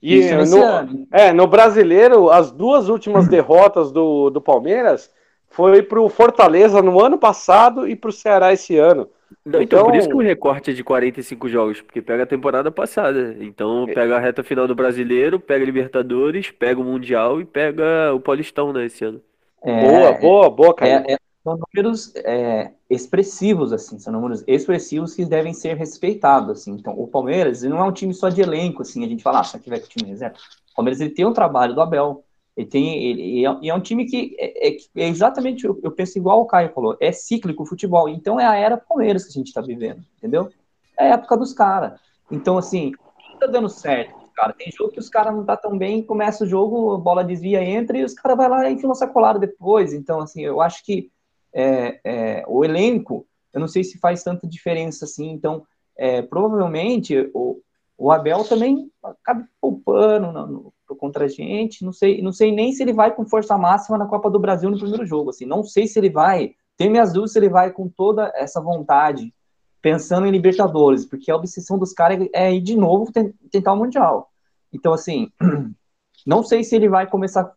E isso no. É, no Brasileiro, as duas últimas derrotas do, do Palmeiras foi pro Fortaleza no ano passado e pro Ceará esse ano. Então, então, por isso que o recorte é de 45 jogos, porque pega a temporada passada. Então é. pega a reta final do brasileiro, pega a Libertadores, pega o Mundial e pega o Paulistão, né, esse ano. É, boa, boa, boa, cara. É, é, são números é, expressivos, assim, são números expressivos que devem ser respeitados, assim. Então, o Palmeiras não é um time só de elenco, assim, a gente fala, ah, se tiver com o time reserva. O Palmeiras ele tem um trabalho do Abel, ele tem, ele, é, é, um time que é, é, é exatamente, eu, penso igual o Caio falou, é cíclico o futebol. Então é a era Palmeiras que a gente está vivendo, entendeu? É a época dos caras. Então, assim, tá dando certo, cara. Tem jogo que os caras não tá tão bem, começa o jogo, a bola desvia, entra e os caras vai lá e enfim uma sacolada depois. Então, assim, eu acho que é, é, o elenco, eu não sei se faz tanta diferença assim. Então, é, provavelmente o, o Abel também acaba poupando contra a gente. Não sei, não sei nem se ele vai com força máxima na Copa do Brasil no primeiro jogo. Assim, não sei se ele vai. Tenho minhas dúvidas se ele vai com toda essa vontade, pensando em Libertadores, porque a obsessão dos caras é ir de novo tentar o Mundial. Então, assim, não sei se ele vai começar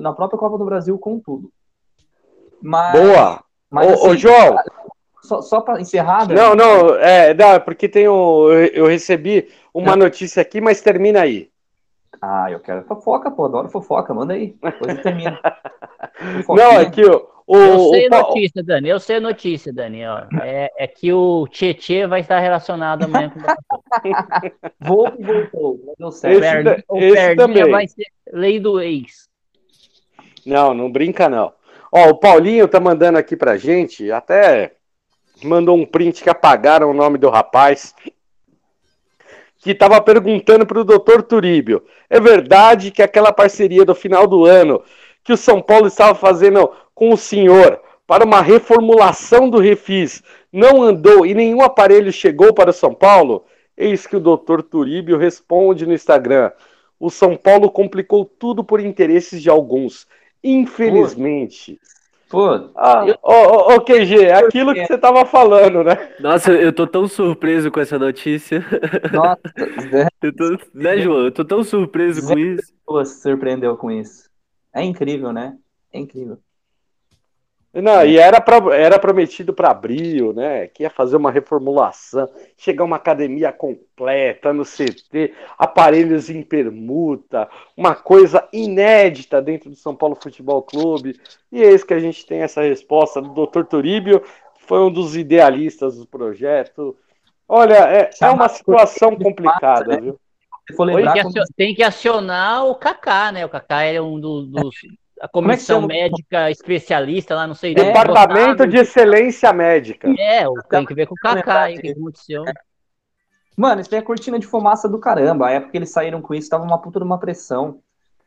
na própria Copa do Brasil com tudo. Mas, Boa! Mas, ô, assim, ô, João! Só, só para encerrar. Não, não, é, não, é porque tem o, eu recebi uma não. notícia aqui, mas termina aí. Ah, eu quero fofoca, pô, adoro fofoca, manda aí. Depois termina. Não, é que o. o eu sei o... notícia, Dani, eu sei notícia, Dani. Ó. É, é que o Tietê vai estar relacionado amanhã com o Voltou, voltou, não deu certo. Esse, o também. vai ser lei do ex. Não, não brinca não. Ó, o Paulinho tá mandando aqui pra gente, até mandou um print que apagaram o nome do rapaz que estava perguntando para o doutor Turíbio: é verdade que aquela parceria do final do ano que o São Paulo estava fazendo com o senhor para uma reformulação do Refis não andou e nenhum aparelho chegou para o São Paulo? Eis que o doutor Turíbio responde no Instagram: o São Paulo complicou tudo por interesses de alguns. Infelizmente. Pô, Ah, eu- ô, ô, ô, QG, é aquilo que você tava falando, né? Nossa, eu tô tão surpreso com essa notícia. nossa, Eu tô, né, João? Eu tô tão surpreso com isso. Pô, se surpreendeu com isso. É incrível, né? É incrível. Não, e era, pra- era prometido para abril, né? Que ia fazer uma reformulação, chegar uma academia completa no CT, aparelhos em permuta, uma coisa inédita dentro do São Paulo Futebol Clube. E eis que a gente tem essa resposta do Dr. Turíbio, que foi um dos idealistas do projeto. Olha, é, é uma situação complicada, viu? Oi? lembrar, Tem que, acionar o Kaká, né? O Kaká é um do- dos. A Como é comissão chama? médica especialista lá, não sei. Departamento botaram- de Excelência Médica. É, o- tem que ver com o Kaká, hein, o que aconteceu. Mano, isso daí é cortina de fumaça do caramba. A época que eles saíram com isso, tava uma puta de uma pressão.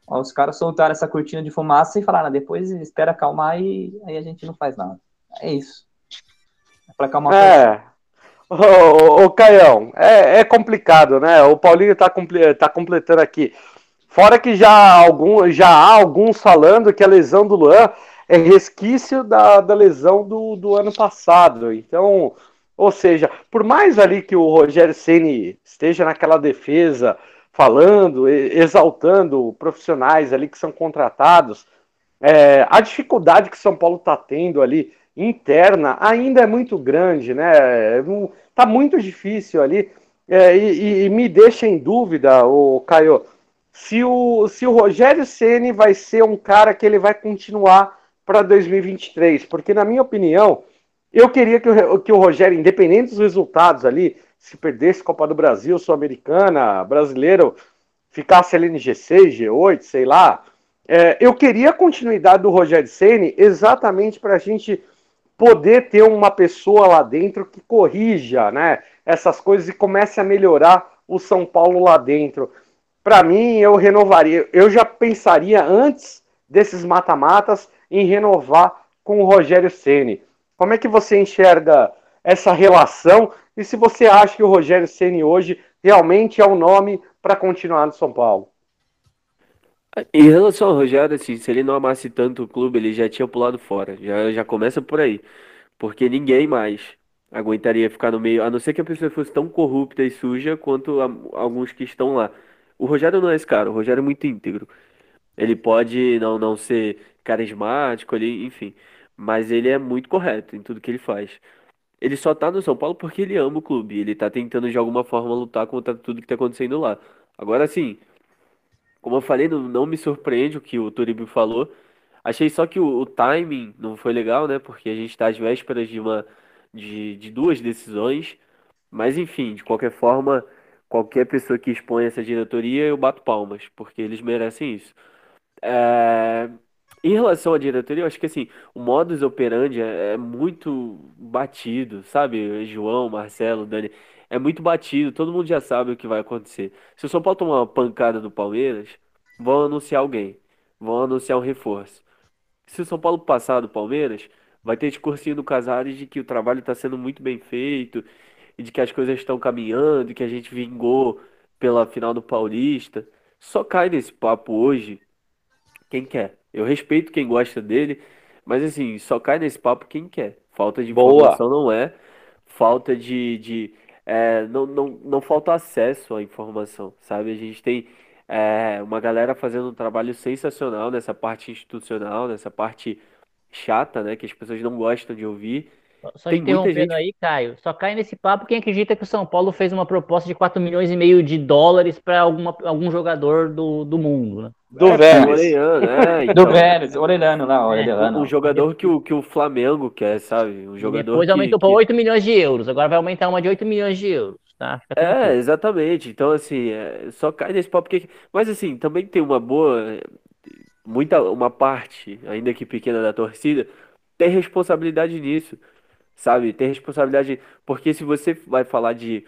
Ó, os caras soltaram essa cortina de fumaça e falaram, ah, depois espera acalmar e aí a gente não faz nada. É isso. É pra acalmar. É. Ô, ô, ô, Caião, é, é complicado, né? O Paulinho tá, tá completando aqui. Fora que já, algum, já há alguns falando que a lesão do Luan é resquício da, da lesão do, do ano passado. Então, ou seja, por mais ali que o Rogério Ceni esteja naquela defesa, falando, exaltando profissionais ali que são contratados, é, a dificuldade que São Paulo está tendo ali interna ainda é muito grande, né? Não- Tá muito difícil ali é, e- e me deixa em dúvida, o Caio, se o, se o Rogério Ceni vai ser um cara que ele vai continuar para 2023, porque na minha opinião eu queria que o, que o Rogério, independente dos resultados ali, se perdesse Copa do Brasil, Sul-Americana, Brasileiro, ficasse ali no G6, G8, sei lá, é, eu queria a continuidade do Rogério Ceni exatamente para a gente poder ter uma pessoa lá dentro que corrija, né, essas coisas e comece a melhorar o São Paulo lá dentro. Para mim, eu renovaria, eu já pensaria antes desses mata-matas em renovar com o Rogério Ceni. Como é que você enxerga essa relação e se você acha que o Rogério Ceni hoje realmente é o nome para continuar no São Paulo? Em relação ao Rogério, assim, se ele não amasse tanto o clube, ele já tinha pulado fora. Já, já começa por aí. Porque ninguém mais aguentaria ficar no meio, a não ser que a pessoa fosse tão corrupta e suja quanto a- alguns que estão lá. O Rogério não é esse cara, o Rogério é muito íntegro. Ele pode não, não ser carismático ali, enfim, mas ele é muito correto em tudo que ele faz. Ele só tá no São Paulo porque ele ama o clube. Ele tá tentando de alguma forma lutar contra tudo que tá acontecendo lá. Agora sim, como eu falei, não, não me surpreende o que o Toribio falou. Achei só que o, o timing não foi legal, né? Porque a gente tá às vésperas de uma de, de duas decisões. Mas enfim, de qualquer forma, qualquer pessoa que expõe essa diretoria, eu bato palmas, porque eles merecem isso. É, Em relação à diretoria, eu acho que assim, o modus operandi é, é muito batido, sabe? João, Marcelo, Dani, é muito batido, todo mundo já sabe o que vai acontecer. Se o São Paulo tomar uma pancada do Palmeiras, vão anunciar alguém, vão anunciar um reforço. Se o São Paulo passar do Palmeiras, vai ter discursinho do Casares de que o trabalho está sendo muito bem feito e de que as coisas estão caminhando, e que a gente vingou pela final do Paulista. Só cai nesse papo hoje quem quer. Eu respeito quem gosta dele, mas assim, só cai nesse papo quem quer. Falta de Boa. informação não é, falta de, de é, não, não, não falta acesso à informação, sabe? A gente tem é, uma galera fazendo um trabalho sensacional nessa parte institucional, nessa parte chata, né? Que as pessoas não gostam de ouvir. Só Tem muita interrompendo gente- aí, Caio, só cai nesse papo quem acredita que o São Paulo fez uma proposta de 4 milhões e meio de dólares para algum jogador do, do mundo, né? Do É, Vélez. Orelhano, é, Do então. Vélez, Orelhano lá, Orelhano. Um jogador que o, que o Flamengo quer, sabe? Um jogador depois que, aumentou para que- 8 milhões de euros, agora vai aumentar uma de 8 milhões de euros, tá? É, exatamente. Então, assim, é, só cai nesse papo porque. Mas, assim, também tem uma boa. Muita, uma parte, ainda que pequena, da torcida, tem responsabilidade nisso, sabe? Tem responsabilidade. Porque se você vai falar de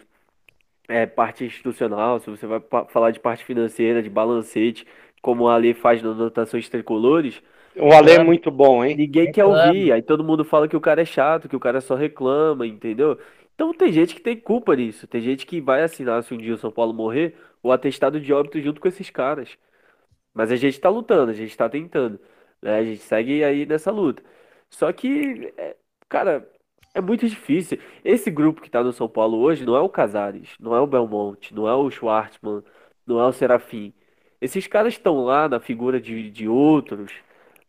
é, parte institucional, se você vai pa- falar de parte financeira, de balancete, como a Ale faz nas anotações tricolores. O Ale é muito bom, hein? Ninguém quer Reclama. ouvir, aí todo mundo fala que o cara é chato, que o cara só reclama, entendeu? Então tem gente que tem culpa nisso, tem gente que vai assinar se um dia o São Paulo morrer, o atestado de óbito junto com esses caras. Mas a gente tá lutando, a gente tá tentando, né? A gente segue aí nessa luta. Só que, é, cara, é muito difícil. Esse grupo que tá no São Paulo hoje não é o Casares, não é o Belmonte, não é o Schwartzman, não é o Serafim. Esses caras estão lá na figura de, de outros,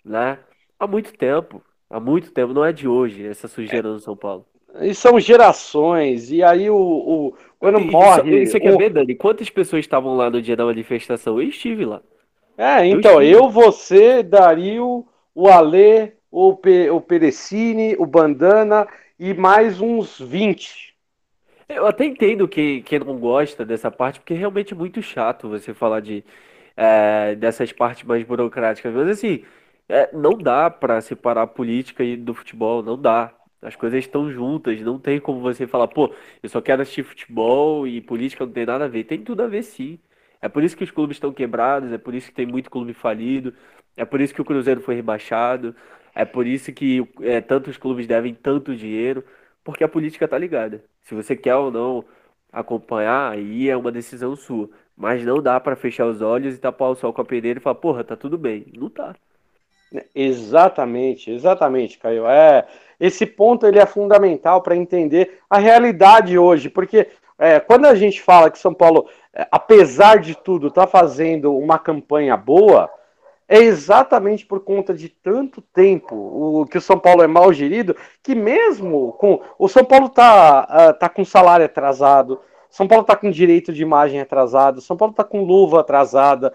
né? Há muito tempo. Há muito tempo, não é de hoje essa sujeira no São Paulo. E são gerações, e aí o, o quando morre. Você, você quer o- ver, Dani? Quantas pessoas estavam lá no dia da manifestação? Eu estive lá. É, então, estive. eu, você, Dario, o Alê, o, Pe, o Perecini, o Bandana e mais uns 20. Eu até entendo quem, quem não gosta dessa parte, porque realmente é muito chato você falar de, é, dessas partes mais burocráticas. Mas assim, é, não dá pra separar a política e do futebol, não dá. As coisas estão juntas, não tem como você falar, pô, eu só quero assistir futebol e política não tem nada a ver. Tem tudo a ver sim. É por isso que os clubes estão quebrados, é por isso que tem muito clube falido, é por isso que o Cruzeiro foi rebaixado, é por isso que é, tantos clubes devem tanto dinheiro, porque a política tá ligada. Se você quer ou não acompanhar, aí é uma decisão sua. Mas não dá pra fechar os olhos e tapar o sol com a peneira e falar, porra, tá tudo bem. Não tá. Exatamente, exatamente, Caio. É, esse ponto ele é fundamental para entender a realidade hoje, porque é, quando a gente fala que São Paulo, é, apesar de tudo, está fazendo uma campanha boa, é exatamente por conta de tanto tempo o, que o São Paulo é mal gerido, que mesmo com. O São Paulo tá, ah, tá com salário atrasado, São Paulo tá com direito de imagem atrasado, São Paulo tá com luva atrasada,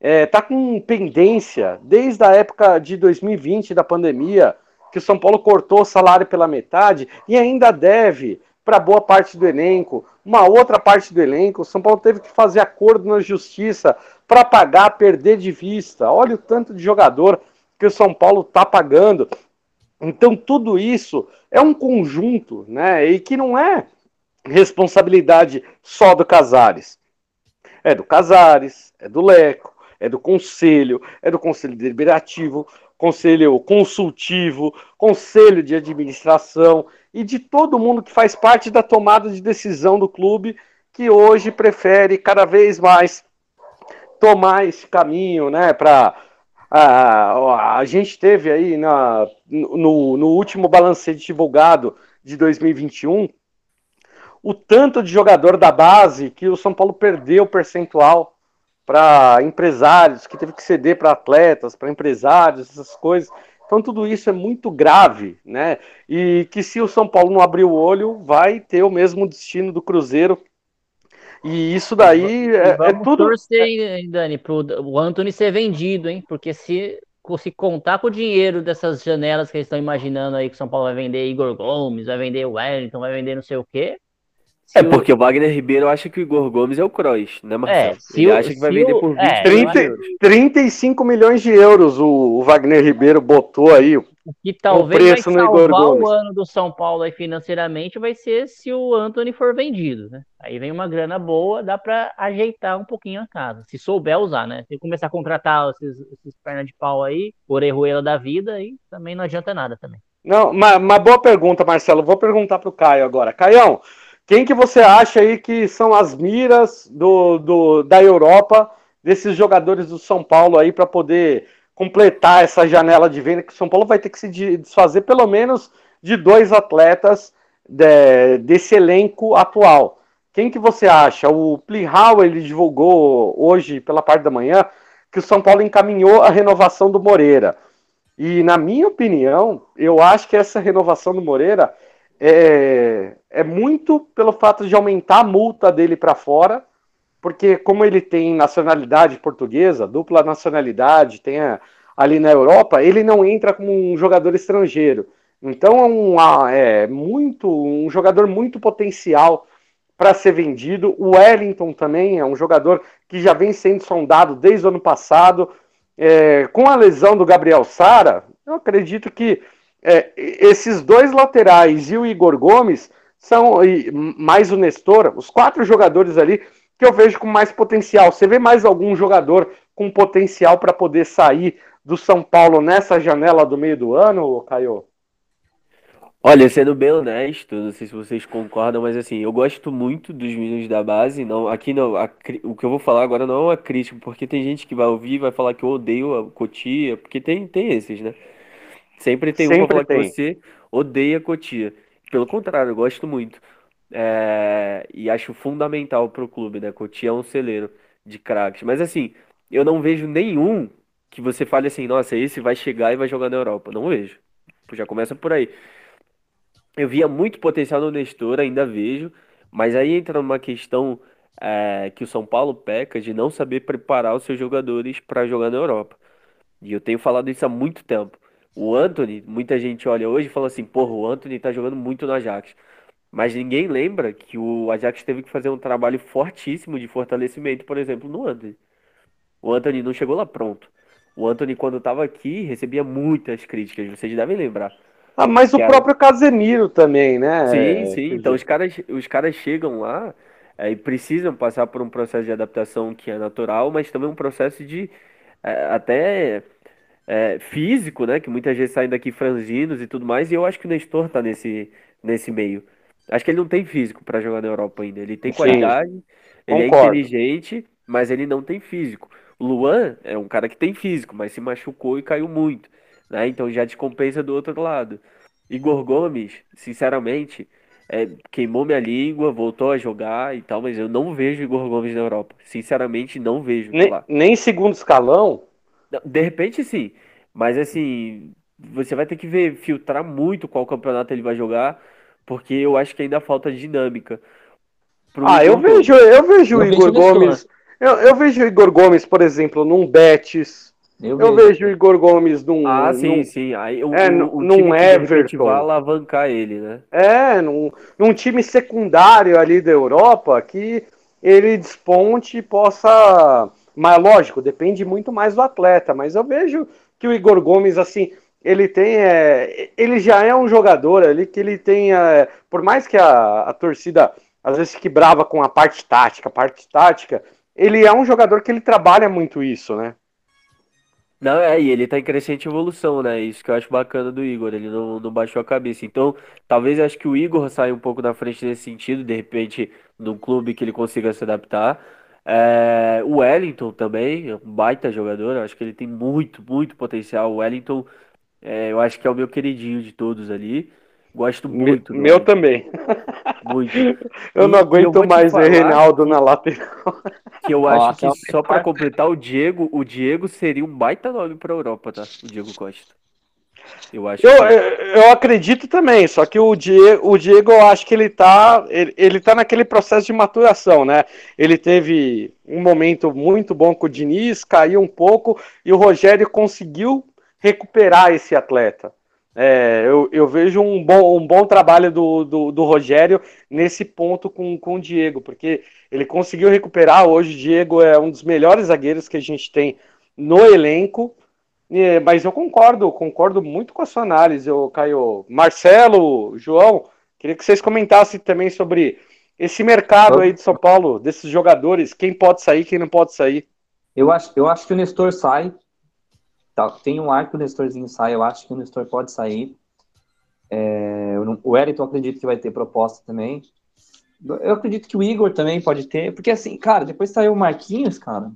é, tá com pendência desde a época de 2020 da pandemia, que o São Paulo cortou o salário pela metade e ainda deve para boa parte do elenco, uma outra parte do elenco. O São Paulo teve que fazer acordo na justiça para pagar, perder de vista. Olha o tanto de jogador que o São Paulo tá pagando. Então tudo isso é um conjunto, né? E que não é responsabilidade só do Casares. É do Casares, é do Leco, é do Conselho, é do Conselho Deliberativo, Conselho Consultivo, Conselho de Administração e de todo mundo que faz parte da tomada de decisão do clube, que hoje prefere cada vez mais tomar esse caminho, né, para a, a gente teve aí na, no, no último balancete divulgado de 2021 o tanto de jogador da base que o São Paulo perdeu percentual para empresários, que teve que ceder para atletas, para empresários, essas coisas. Então tudo isso é muito grave, né? E que se o São Paulo não abrir o olho, vai ter o mesmo destino do Cruzeiro. E isso daí é, é tudo. torcer, hein, Dani, pro o Anthony ser vendido, hein? Porque se, se contar com o dinheiro dessas janelas que eles estão imaginando aí que o São Paulo vai vender Igor Gomes, vai vender o Wellington, vai vender não sei o quê. Se É o- porque o Wagner Ribeiro acha que o Igor Gomes é o Kroos, né, Marcelo? É, se Ele o- acha que vai vender o- por 20 é, milhões de 30 euros. 35 milhões de euros o, o Wagner Ribeiro botou aí. O que talvez vai preço no Igor salvar o Gomes. ano do São Paulo aí financeiramente vai ser se o Anthony for vendido, né? Aí vem uma grana boa, dá pra ajeitar um pouquinho a casa. Se souber usar, né? Se começar a contratar esses, esses pernas de pau aí, orejuela da vida, aí também não adianta nada também. Não, uma, uma boa pergunta, Marcelo. Vou perguntar para o Caio agora. Caião, quem que você acha aí que são as miras do, do, da Europa desses jogadores do São Paulo aí para poder completar essa janela de venda que o São Paulo vai ter que se de- desfazer pelo menos de dois atletas de- desse elenco atual. Quem que você acha? O Plihal, ele divulgou hoje pela parte da manhã que o São Paulo encaminhou a renovação do Moreira. E na minha opinião, eu acho que essa renovação do Moreira é, é muito pelo fato de aumentar a multa dele para fora, porque como ele tem nacionalidade portuguesa, dupla nacionalidade, tem a- ali na Europa, ele não entra como um jogador estrangeiro. Então é, um, é muito um jogador muito potencial para ser vendido. O Wellington também é um jogador que já vem sendo sondado desde o ano passado. É, com a lesão do Gabriel Sara, eu acredito que é, esses dois laterais e o Igor Gomes são, e mais o Nestor, os quatro jogadores ali que eu vejo com mais potencial. Você vê mais algum jogador com potencial para poder sair do São Paulo nessa janela do meio do ano, Caio? Olha, sendo bem honesto, não sei se vocês concordam, mas assim, eu gosto muito dos meninos da base. Não, aqui não, a o que eu vou falar agora não é uma crítica, porque tem gente que vai ouvir e vai falar que eu odeio a Cotia, porque tem, tem esses, né? Sempre tem um Sempre pra falar tem. que você odeia Cotia. Pelo contrário, eu gosto muito. É, e acho fundamental pro clube, né? Cotia é um celeiro de craques. Mas assim, eu não vejo nenhum que você fale assim, nossa, esse vai chegar e vai jogar na Europa. Não vejo. Já começa por aí. Eu via muito potencial no Nestor, ainda vejo, mas aí entra numa questão é, que o São Paulo peca de não saber preparar os seus jogadores para jogar na Europa. E eu tenho falado isso há muito tempo. O Anthony, muita gente olha hoje e fala assim, porra, o Anthony tá jogando muito no Ajax. Mas ninguém lembra que o Ajax teve que fazer um trabalho fortíssimo de fortalecimento, por exemplo, no Anthony. O Anthony não chegou lá pronto. O Anthony, quando estava aqui, recebia muitas críticas, vocês devem lembrar. Ah, mas o Que era- próprio Casemiro também, né? Sim, É, sim. Então os caras, os caras chegam lá é, e precisam passar por um processo de adaptação que é natural, mas também um processo de é, até é, físico, né? Que muitas vezes saem daqui franzinos e tudo mais. E eu acho que o Nestor tá nesse, nesse meio. Acho que ele não tem físico para jogar na Europa ainda. Ele tem Sim, qualidade, ele é concordo. inteligente, mas ele não tem físico. O Luan é um cara que tem físico, mas se machucou e caiu muito, né? Então já descompensa do outro lado. Igor Gomes, sinceramente, é, queimou minha língua, voltou a jogar e tal, mas eu não vejo Igor Gomes na Europa. Sinceramente, não vejo nem, nem segundo escalão. De repente, sim, mas assim, você vai ter que ver, filtrar muito qual campeonato ele vai jogar, porque eu acho que ainda falta dinâmica pro Ah, eu Igor Gomes. vejo, eu vejo o Eu Igor vejo. Gomes. Eu, eu vejo o Igor Gomes, por exemplo, num Betis. Eu, Eu vejo. vejo o Igor Gomes num. Ah, sim, num- sim. Aí o, É, o, num- o num time que de repente Everton. vai alavancar ele, né? É, num, num time secundário ali da Europa que ele desponte e possa. Mas lógico, depende muito mais do atleta. Mas eu vejo que o Igor Gomes, assim, ele tem. é, ele já é um jogador ali que ele tem. é, por mais que a, a torcida às vezes fique brava com a parte tática, a parte tática, ele é um jogador que ele trabalha muito isso, né? Não, é, e ele tá em crescente evolução, né? Isso que eu acho bacana do Igor, ele não, não baixou a cabeça. Então, talvez acho que o Igor saia um pouco na frente nesse sentido, de repente, num clube que ele consiga se adaptar. É, o Wellington também, é um baita jogador, eu acho que ele tem muito, muito potencial. O Wellington, é, eu acho que é o meu queridinho de todos ali. Gosto muito meu Wellington, também. muito. Eu E- não eu aguento te mais ver falar Reinaldo na lateral. Que eu acho Nossa, que é só para completar o Diego, o Diego seria um baita nome para Europa, tá? O Diego Costa. Eu acho Eu, que eu acredito também, só que o Diego, o Diego eu acho que ele tá, ele, ele tá naquele processo de maturação, né? Ele teve um momento muito bom com o Diniz, caiu um pouco, e o Rogério conseguiu recuperar esse atleta. É, eu, eu vejo um bom, um bom trabalho do, do, do Rogério nesse ponto com, com o Diego, porque ele conseguiu recuperar. Hoje o Diego é um dos melhores zagueiros que a gente tem no elenco. É, mas eu concordo, concordo muito com a sua análise, eu, Caio. Marcelo, João, queria que vocês comentassem também sobre esse mercado aí de São Paulo, desses jogadores, quem pode sair, quem não pode sair. Eu acho, eu acho que o Nestor sai. Tá, tem um ar que o Nestorzinho sai, eu acho que o Nestor pode sair. É, não- o Wellington acredito que vai ter proposta também. Eu acredito que o Igor também pode ter, porque assim, cara, depois saiu o Marquinhos, cara.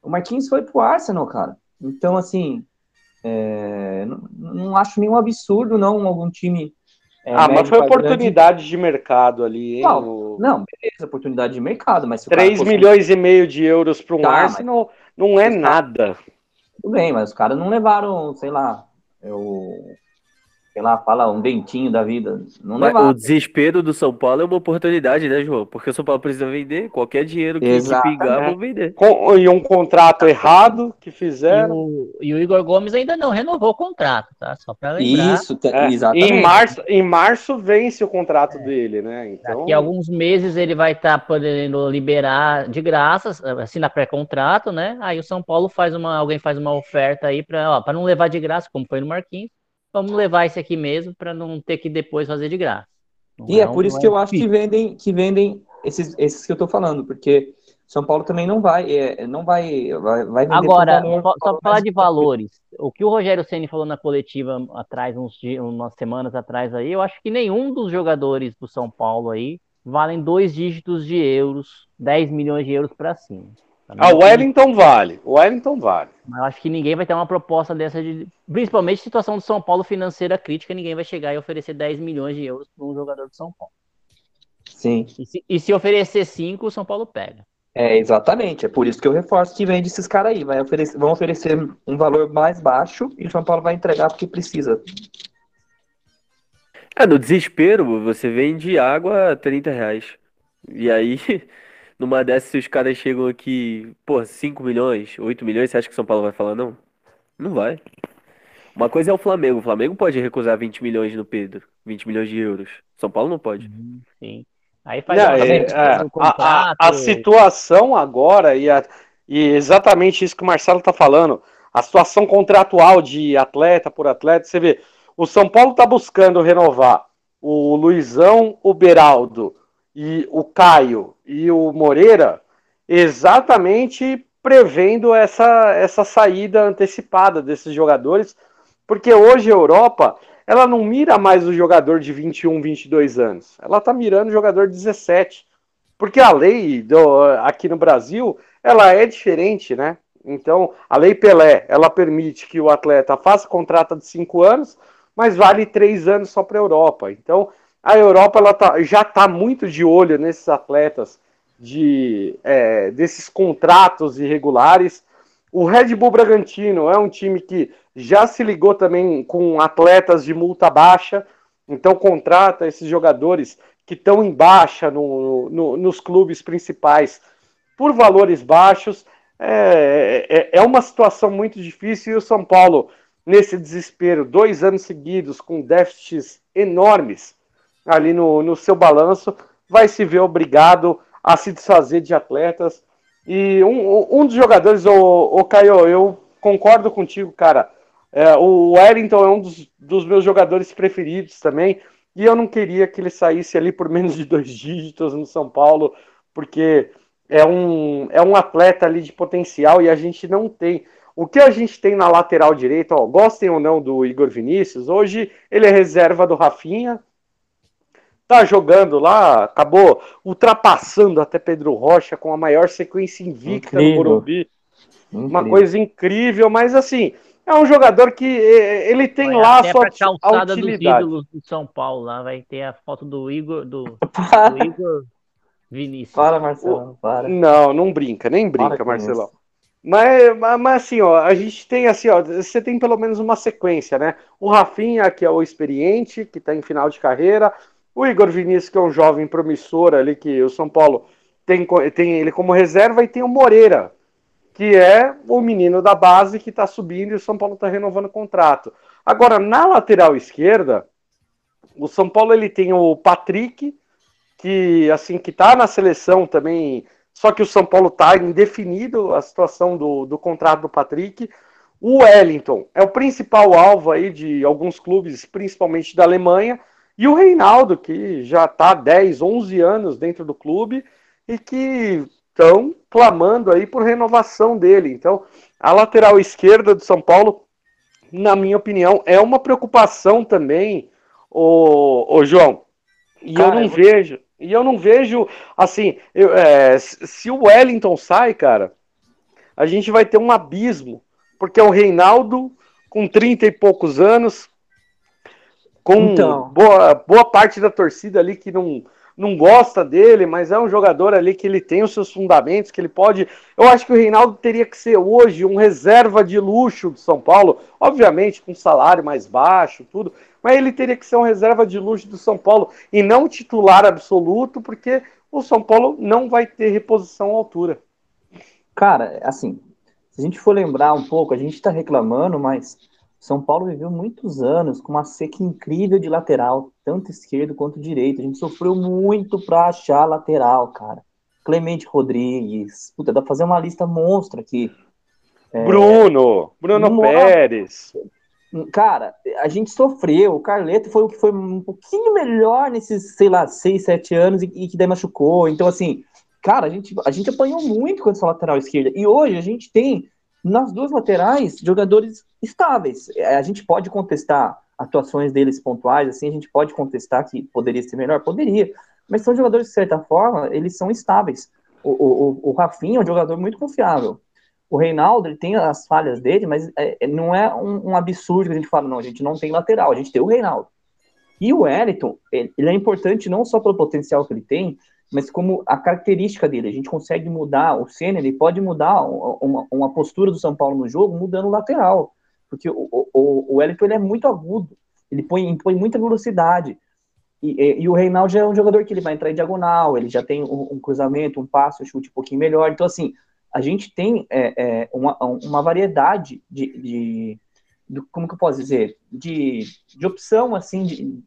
O Marquinhos foi pro Arsenal, cara. Então, assim, é, não, não acho nenhum absurdo, não, algum time. é, ah, mas foi pra grande- oportunidade de mercado ali, hein? Não, O- Não, beleza, oportunidade de mercado, mas se o cara 3 fosse- milhões e meio de euros para um Tá, mas- Arsenal não é nada. Tudo bem, mas os caras não levaram, sei lá, sei lá, fala um dentinho da vida. Não Mas o desespero do São Paulo é uma oportunidade, né, João? Porque o São Paulo precisa vender, qualquer dinheiro que, Exatamente. pingar, vão vender. Com, e um contrato errado que E fizeram. o, e o Igor Gomes ainda não renovou o contrato, tá? Só para lembrar. Isso, tá- É, exatamente. em, março, em março vence o contrato dele, né? Então, Daqui a alguns meses ele vai estar podendo liberar de graça, assina pré-contrato, né? Aí o São Paulo faz uma, alguém faz uma oferta aí para não levar de graça, como foi no Marquinhos. Vamos levar esse aqui mesmo para não ter que depois fazer de graça. Não E é um- por isso que é eu acho que vendem, que vendem esses, esses que eu tô falando, porque São Paulo também não vai, é, não vai, vai, vai vender Agora, valor- só- só valor falar de valores. O que o Rogério Ceni falou na coletiva atrás, uns dias, umas semanas atrás aí, eu acho que nenhum dos jogadores do São Paulo aí valem dois dígitos de euros, 10 milhões de euros para cima. Ah, o Wellington vale. O Wellington vale. Mas eu acho que ninguém vai ter uma proposta dessa de. Principalmente situação do São Paulo financeira crítica, ninguém vai chegar e oferecer 10 milhões de euros para um jogador do São Paulo. Sim. E se, e se oferecer 5, o São Paulo pega. É, exatamente. É por isso que eu reforço que vende esses caras aí. Vai oferecer, vão oferecer um valor mais baixo e o São Paulo vai entregar porque precisa. É, no desespero, você vende água a 30 reais. E aí, numa dessas, se os caras chegam aqui, pô, 5 milhões, 8 milhões, você acha que o São Paulo vai falar não? Não vai. Uma coisa é o Flamengo. O Flamengo pode recusar 20 milhões no Pedro, 20 milhões de euros. São Paulo não pode. Sim. Aí faz Não, é, é, no a, a- contrato. a situação agora, e, a- e exatamente isso que o Marcelo está falando, a situação contratual de atleta por atleta, você vê, o São Paulo está buscando renovar o Luizão, o Beraldo, e o Caio e o Moreira, exatamente prevendo essa, essa saída antecipada desses jogadores, porque hoje a Europa ela não mira mais o jogador de 21, 22 anos. Ela tá mirando o jogador de 17. Porque a lei do, aqui no Brasil, ela é diferente, né? Então, a lei Pelé, ela permite que o atleta faça contrato de 5 anos, mas vale 3 anos só para a Europa. Então, a Europa ela tá, já está muito de olho nesses atletas de é, desses contratos irregulares. O Red Bull Bragantino é um time que já se ligou também com atletas de multa baixa, então contrata esses jogadores que estão em baixa no, no- nos clubes principais por valores baixos. É, é, é uma situação muito difícil e o São Paulo, nesse desespero, dois anos seguidos com déficits enormes ali no, no seu balanço, vai se ver obrigado a se desfazer de atletas. E um, um dos jogadores, o, o Caio, eu concordo contigo, cara. É, o Wellington é um dos, dos meus jogadores preferidos também. E eu não queria que ele saísse ali por menos de dois dígitos no São Paulo, porque é um, é um atleta ali de potencial e a gente não tem. O que a gente tem na lateral direita, ó, gostem ou não do Igor Vinícius, hoje ele é reserva do Rafinha, tá jogando lá, acabou ultrapassando até Pedro Rocha com a maior sequência invicta no Incrível. Morumbi. Uma Incrível. coisa incrível, mas assim, é um jogador que eh, ele tem Vai lá a até sua calçada dos utilidade. ídolos do São Paulo. Lá vai ter a foto do Igor, do, do Igor Vinícius. Para, Marcelo, para. Não, não brinca, nem brinca, Marcelão. isso. Mas, mas, mas assim, ó, a gente tem assim, ó, você tem pelo menos uma sequência, né? O Rafinha, que é o experiente, que tá em final de carreira, o Igor Vinícius, que é um jovem promissor ali, que o São Paulo tem, tem ele como reserva, e tem o Moreira, que é o menino da base que tá subindo e o São Paulo tá renovando o contrato. Agora, na lateral esquerda, o São Paulo ele tem o Patrick, que assim que tá na seleção também, só que o São Paulo tá indefinido a situação do, do contrato do Patrick. O Wellington é o principal alvo aí de alguns clubes, principalmente da Alemanha, e o Reinaldo, que já tá 10, 11 anos dentro do clube e que estão clamando aí por renovação dele. Então, a lateral esquerda do São Paulo, na minha opinião, é uma preocupação também, o, João. E Cara, eu não eu vejo, e eu não vejo assim, eu, é, se se o Wellington sai, cara, a gente vai ter um abismo, porque é o Reinaldo com 30 e poucos anos, com Então. boa, boa parte da torcida ali que não, não gosta dele, mas é um jogador ali que ele tem os seus fundamentos, que ele pode. Eu acho que o Reinaldo teria que ser hoje um reserva de luxo do São Paulo, obviamente com salário mais baixo, tudo, mas ele teria que ser um reserva de luxo do São Paulo e não titular absoluto, porque o São Paulo não vai ter reposição à altura. Cara, assim, se a gente for lembrar um pouco, a gente tá reclamando, mas São Paulo viveu muitos anos com uma seca incrível de lateral, tanto esquerdo quanto direito. A gente sofreu muito pra achar lateral, cara. Clemente Rodrigues, puta, dá pra fazer uma lista monstra aqui. Bruno, Bruno Nossa. Pérez. Cara, a gente sofreu. O Carleto foi o que foi um pouquinho melhor nesses, sei lá, seis, sete anos e, e que daí machucou. Então, assim, cara, a gente, a gente apanhou muito com essa lateral esquerda. E hoje a gente tem, nas duas laterais, jogadores estáveis. É, A gente pode contestar atuações deles pontuais, assim, a gente pode contestar que poderia ser melhor? Poderia. Mas são jogadores, de certa forma, eles são estáveis. O, o, o Rafinha é um jogador muito confiável. O Reinaldo, ele tem as falhas dele, mas é, é, não é um, um, absurdo que a gente fala, não, a gente não tem lateral, a gente tem o Reinaldo. E o Wellington, ele, ele é importante não só pelo potencial que ele tem, mas como a característica dele. A gente consegue mudar, o Senna, ele pode mudar uma, uma postura do São Paulo no jogo mudando o lateral. Porque o, o, o Wellington ele é muito agudo, ele põe, impõe muita velocidade. E, e, e, o Reinaldo já é um jogador que ele vai entrar em diagonal, ele já tem um, um cruzamento, um passo, um chute um pouquinho melhor. Então, assim, a gente tem é, é, uma, uma variedade de, de, de, como que eu posso dizer, de, de opção, assim, de,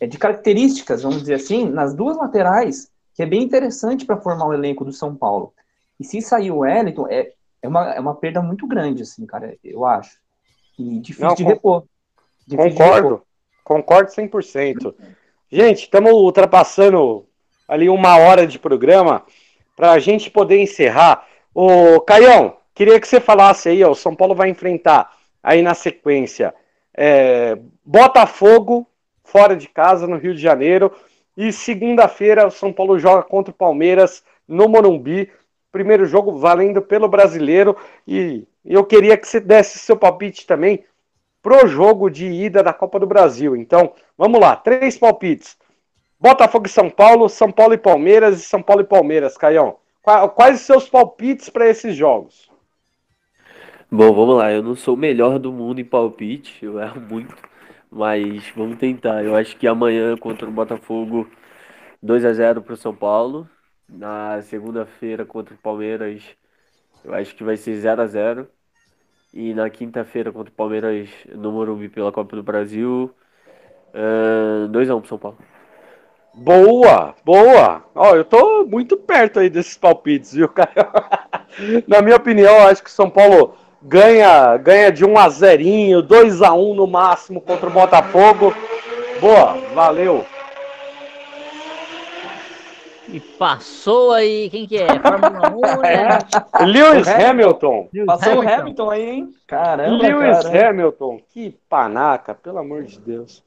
é, de características, vamos dizer assim, nas duas laterais, que é bem interessante para formar o elenco do São Paulo. E se sair o Wellington, é, é, uma, é uma perda muito grande, assim, cara, eu acho. E difícil Não, de repor. Difícil concordo, de repor. concordo 100%. Gente, estamos ultrapassando ali uma hora de programa para a gente poder encerrar. Ô, Caião, queria que você falasse aí, ó, o São Paulo vai enfrentar aí na sequência é, Botafogo, fora de casa, no Rio de Janeiro, e segunda-feira o São Paulo joga contra o Palmeiras no Morumbi, primeiro jogo valendo pelo brasileiro, e eu queria que você desse seu palpite também pro jogo de ida da Copa do Brasil. Então, vamos lá, três palpites. Botafogo e São Paulo, São Paulo e Palmeiras e São Paulo e Palmeiras, Caião. Quais os seus palpites para esses jogos? Bom, vamos lá. Eu não sou o melhor do mundo em palpite, eu erro muito, mas vamos tentar. Eu acho que amanhã contra o Botafogo 2 a 0 para o São Paulo. Na segunda-feira contra o Palmeiras, eu acho que vai ser 0 a 0 E na quinta-feira contra o Palmeiras no Morumbi pela Copa do Brasil, uh, 2 a 1 para São Paulo. Boa, boa. Ó, eu tô muito perto aí desses palpites, viu, cara? Na minha opinião, acho que São Paulo ganha, ganha de 1 a 0, 2 a 1 no máximo contra o Botafogo. Boa, valeu. E passou aí, quem que é? Fórmula 1, né? Lewis Hamilton. Lewis passou Hamilton. o Hamilton aí, hein? Caramba, Lewis cara. Hamilton. Que panaca, pelo amor de Deus.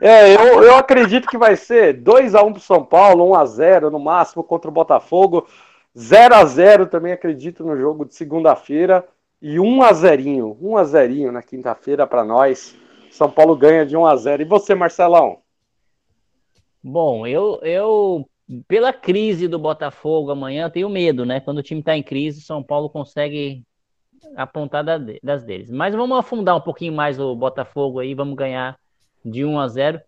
É, eu, eu acredito que vai ser 2x1 pro São Paulo, 1x0 no máximo contra o Botafogo. 0x0 também acredito no jogo de segunda-feira. E 1x0, 1x0 na quinta-feira para nós. São Paulo ganha de 1x0. E você, Marcelão? Bom, eu, eu, pela crise do Botafogo amanhã, tenho medo, né? Quando o time está em crise, São Paulo consegue apontar das deles. Mas vamos afundar um pouquinho mais o Botafogo aí, vamos ganhar de 1 a 0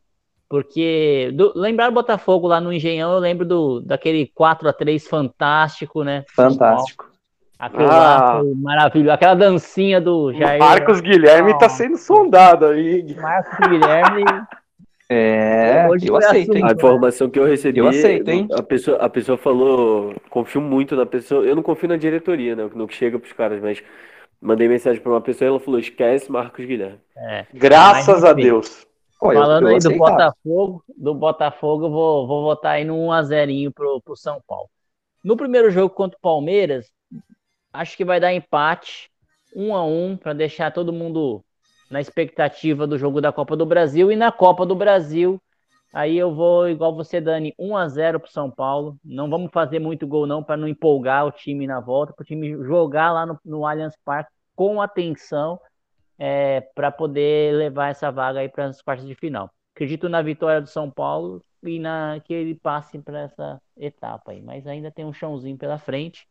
porque do, lembrar o Botafogo lá no Engenhão, eu lembro do, daquele 4 a 3 fantástico, né? Fantástico. Aquilo ah. lá foi maravilhoso. Aquela dancinha do Jair. Marcos Guilherme está sendo sondado aí. Marcos Guilherme. É, Hoje eu aceito, hein? A informação que eu recebi. Eu aceito, hein? A pessoa, a pessoa falou. Confio muito na pessoa. Eu não confio na diretoria, né? No que chega pros caras, mas mandei mensagem para uma pessoa e ela falou: esquece Marcos Guilherme. É. Graças a Deus. Pô, Falando aí do Botafogo, do Botafogo, vou, vou votar aí no 1x0 pro, pro São Paulo. No primeiro jogo contra o Palmeiras, acho que vai dar empate, 1 a 1 para deixar todo mundo na expectativa do jogo da Copa do Brasil. E na Copa do Brasil, aí eu vou, igual você, Dani, 1 a 0 pro São Paulo. Não vamos fazer muito gol, não, para não empolgar o time na volta, para o time jogar lá no, no Allianz Parque com atenção é, para poder levar essa vaga aí para as quartas de final. Acredito na vitória do São Paulo e na que ele passe para essa etapa aí, mas ainda tem um chãozinho pela frente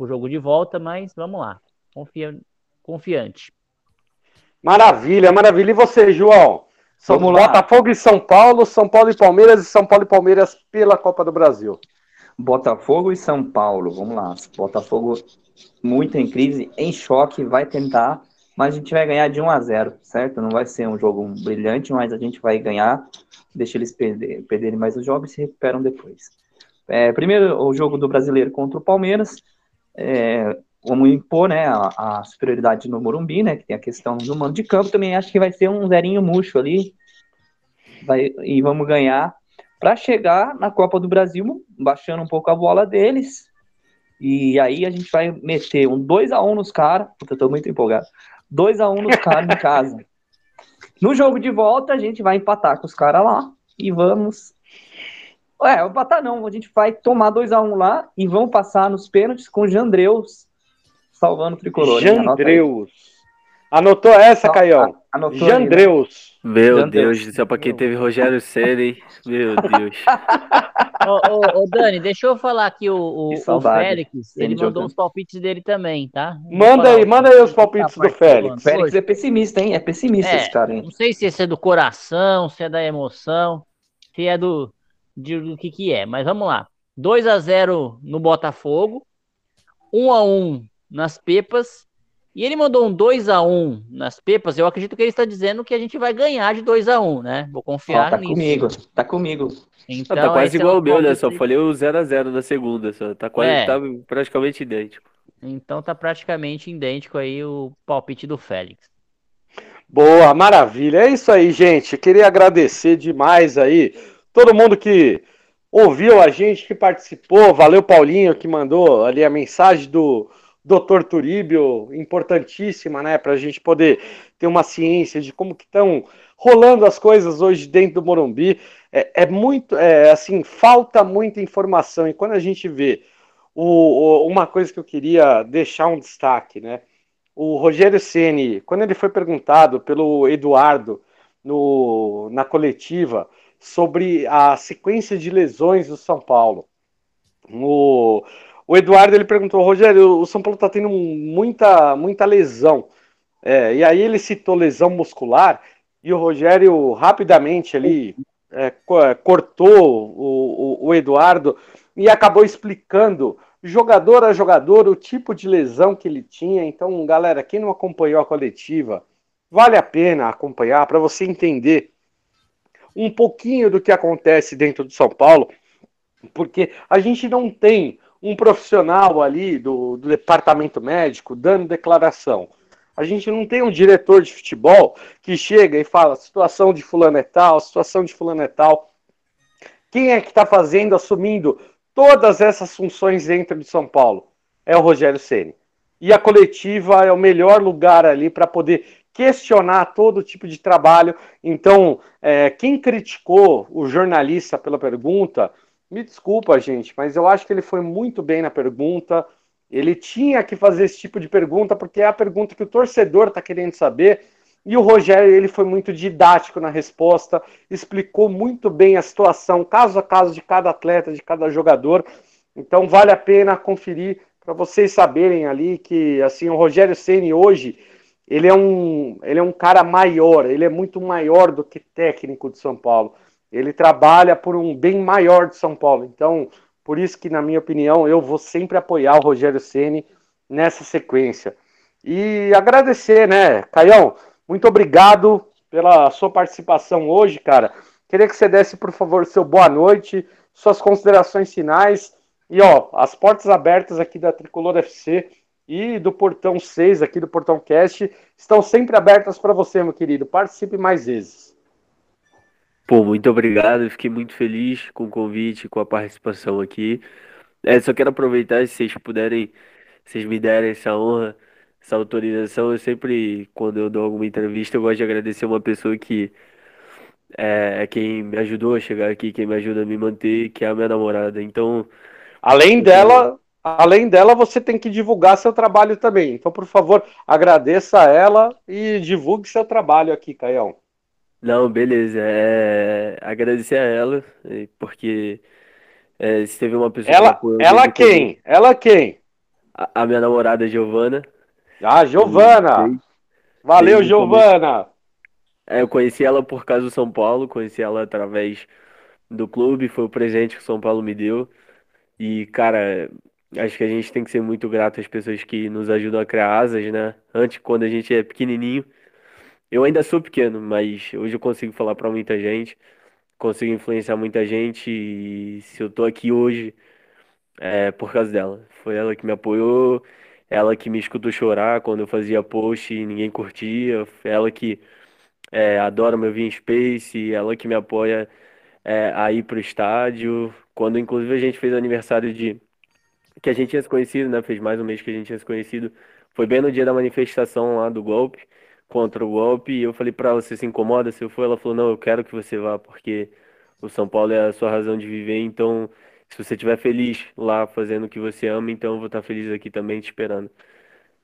para o jogo de volta, mas vamos lá, Confia, confiante. Maravilha, maravilha. E você, João? São Vamos lá. Botafogo e São Paulo, São Paulo e Palmeiras e São Paulo e Palmeiras pela Copa do Brasil. Botafogo e São Paulo, vamos lá. Botafogo muito em crise, em choque, vai tentar mas a gente vai ganhar de 1 a 0, certo? Não vai ser um jogo brilhante, mas a gente vai ganhar, deixa eles perder, perderem mais os jogos e se recuperam depois. É, primeiro, o jogo do brasileiro contra o Palmeiras, é, vamos impor né, a, a, superioridade no Morumbi, né, que tem a questão do mando de campo, também acho que vai ser um zerinho murcho ali, vai, e vamos ganhar para chegar na Copa do Brasil, baixando um pouco a bola deles, e aí a gente vai meter um 2 a 1 nos caras, porque eu tô muito empolgado. 2 a 1 nos caras em casa. No jogo de volta, a gente vai empatar com os caras lá e vamos É, empatar não, a gente vai tomar 2x1 um lá e vão passar nos pênaltis com o Jandreus salvando o tricolor. Jandreus. Anotou essa, Tá, Caião? Anotou aí, né? Jandreus. Meu Jandreus. Deus do céu, pra quem teve Rogério Ceni, hein? Meu Deus. Ô, ô, ô, Dani, deixa eu falar aqui o, o, o. Félix, ele mandou jogando. os palpites dele também, tá? Vou Manda aí, manda aí os tá palpites do Félix. Félix hoje. é pessimista, hein? É pessimista É. esse cara, hein? Não sei se esse é do coração, se é da emoção, se é do, do que que é, mas vamos lá. 2 a 0 no Botafogo, 1 a 1 nas Pepas, e ele mandou um 2 a 1 nas Pepas, eu acredito que ele está dizendo que a gente vai ganhar de 2 a 1, né? Vou confiar tá nisso. comigo, tá comigo. Então, tá quase é igual o o meu, né? Só falei o 0x0 na segunda, só. Tá quase, É. tá praticamente idêntico. Então tá praticamente idêntico aí o palpite do Félix. Boa, maravilha. É isso aí, gente. Queria agradecer demais aí todo mundo que ouviu a gente, que participou. Valeu, Paulinho, que mandou ali a mensagem do Dr. Turíbio, importantíssima, né, para a gente poder ter uma ciência de como que estão rolando as coisas hoje dentro do Morumbi. É, é muito, é, assim, falta muita informação. E quando a gente vê o, o- uma coisa que eu queria deixar um destaque, né? O Rogério Ceni, quando ele foi perguntado pelo Eduardo no, na coletiva sobre a sequência de lesões do São Paulo, o, o Eduardo ele perguntou, Rogério, o São Paulo está tendo muita, muita lesão. É, e aí ele citou lesão muscular e o Rogério rapidamente ali é, é, cortou o, o, o Eduardo e acabou explicando jogador a jogador o tipo de lesão que ele tinha. Então, galera, quem não acompanhou a coletiva, vale a pena acompanhar para você entender um pouquinho do que acontece dentro do São Paulo, porque a gente não tem um profissional ali do, do departamento médico dando declaração. A gente não tem um diretor de futebol que chega e fala situação de fulano é tal, situação de fulano é tal. Quem é que está fazendo, assumindo todas essas funções dentro de São Paulo? É o Rogério Ceni. E a coletiva é o melhor lugar ali para poder questionar todo tipo de trabalho. Então, é, quem criticou o jornalista pela pergunta, me desculpa, gente, mas eu acho que ele foi muito bem na pergunta. Ele tinha que fazer esse tipo de pergunta porque é a pergunta que o torcedor está querendo saber. E o Rogério ele foi muito didático na resposta, explicou muito bem a situação, caso a caso de cada atleta, de cada jogador. Então vale a pena conferir para vocês saberem ali que assim o Rogério Ceni hoje ele é um ele é um cara maior, ele é muito maior do que técnico de São Paulo. Ele trabalha por um bem maior de São Paulo. Então por isso que na minha opinião eu vou sempre apoiar o Rogério Ceni nessa sequência. E agradecer, né, Caião? Muito obrigado pela sua participação hoje, cara. Queria que você desse, por favor, seu boa noite, suas considerações finais. E, ó, as portas abertas aqui da Tricolor FC e do Portão 6, aqui do Portão Cast, estão sempre abertas para você, meu querido. Participe mais vezes. Pô, muito obrigado. Fiquei muito feliz com o convite, com a participação aqui. É, só quero aproveitar, se vocês puderem, se vocês me derem essa honra, essa autorização. Eu sempre, quando eu dou alguma entrevista, eu gosto de agradecer uma pessoa que é quem me ajudou a chegar aqui, quem me ajuda a me manter, que é a minha namorada. Então, Além dela, além dela, você tem que divulgar seu trabalho também. Então, por favor, agradeça a ela e divulgue seu trabalho aqui, Caião. não, beleza. É, agradecer a ela, porque é, se teve uma pessoa que Ela, apoiou ela quem? Ela quem? a, a minha namorada Giovana. Ah, Giovana. Valeu, desde Giovana. É, eu conheci ela por causa do São Paulo, conheci ela através do clube, foi o presente que o São Paulo me deu. E, cara, acho que a gente tem que ser muito grato às pessoas que nos ajudam a criar asas, né? Antes, quando a gente é pequenininho, eu ainda sou pequeno, mas hoje eu consigo falar pra muita gente, consigo influenciar muita gente. E se eu tô aqui hoje, é por causa dela. Foi ela que me apoiou, ela que me escutou chorar quando eu fazia post e ninguém curtia, ela que é, adora meu Space, ela que me apoia é, a ir pro estádio. Quando inclusive a gente fez aniversário de que a gente tinha se conhecido, né? Fez mais um mês que a gente tinha se conhecido. Foi bem no dia da manifestação lá do golpe, contra o golpe, e eu falei pra ela, você se incomoda se eu for? Ela falou, não, eu quero que você vá, porque O São Paulo é a sua razão de viver, então se você estiver feliz lá fazendo o que você ama, então eu vou estar feliz aqui também te esperando.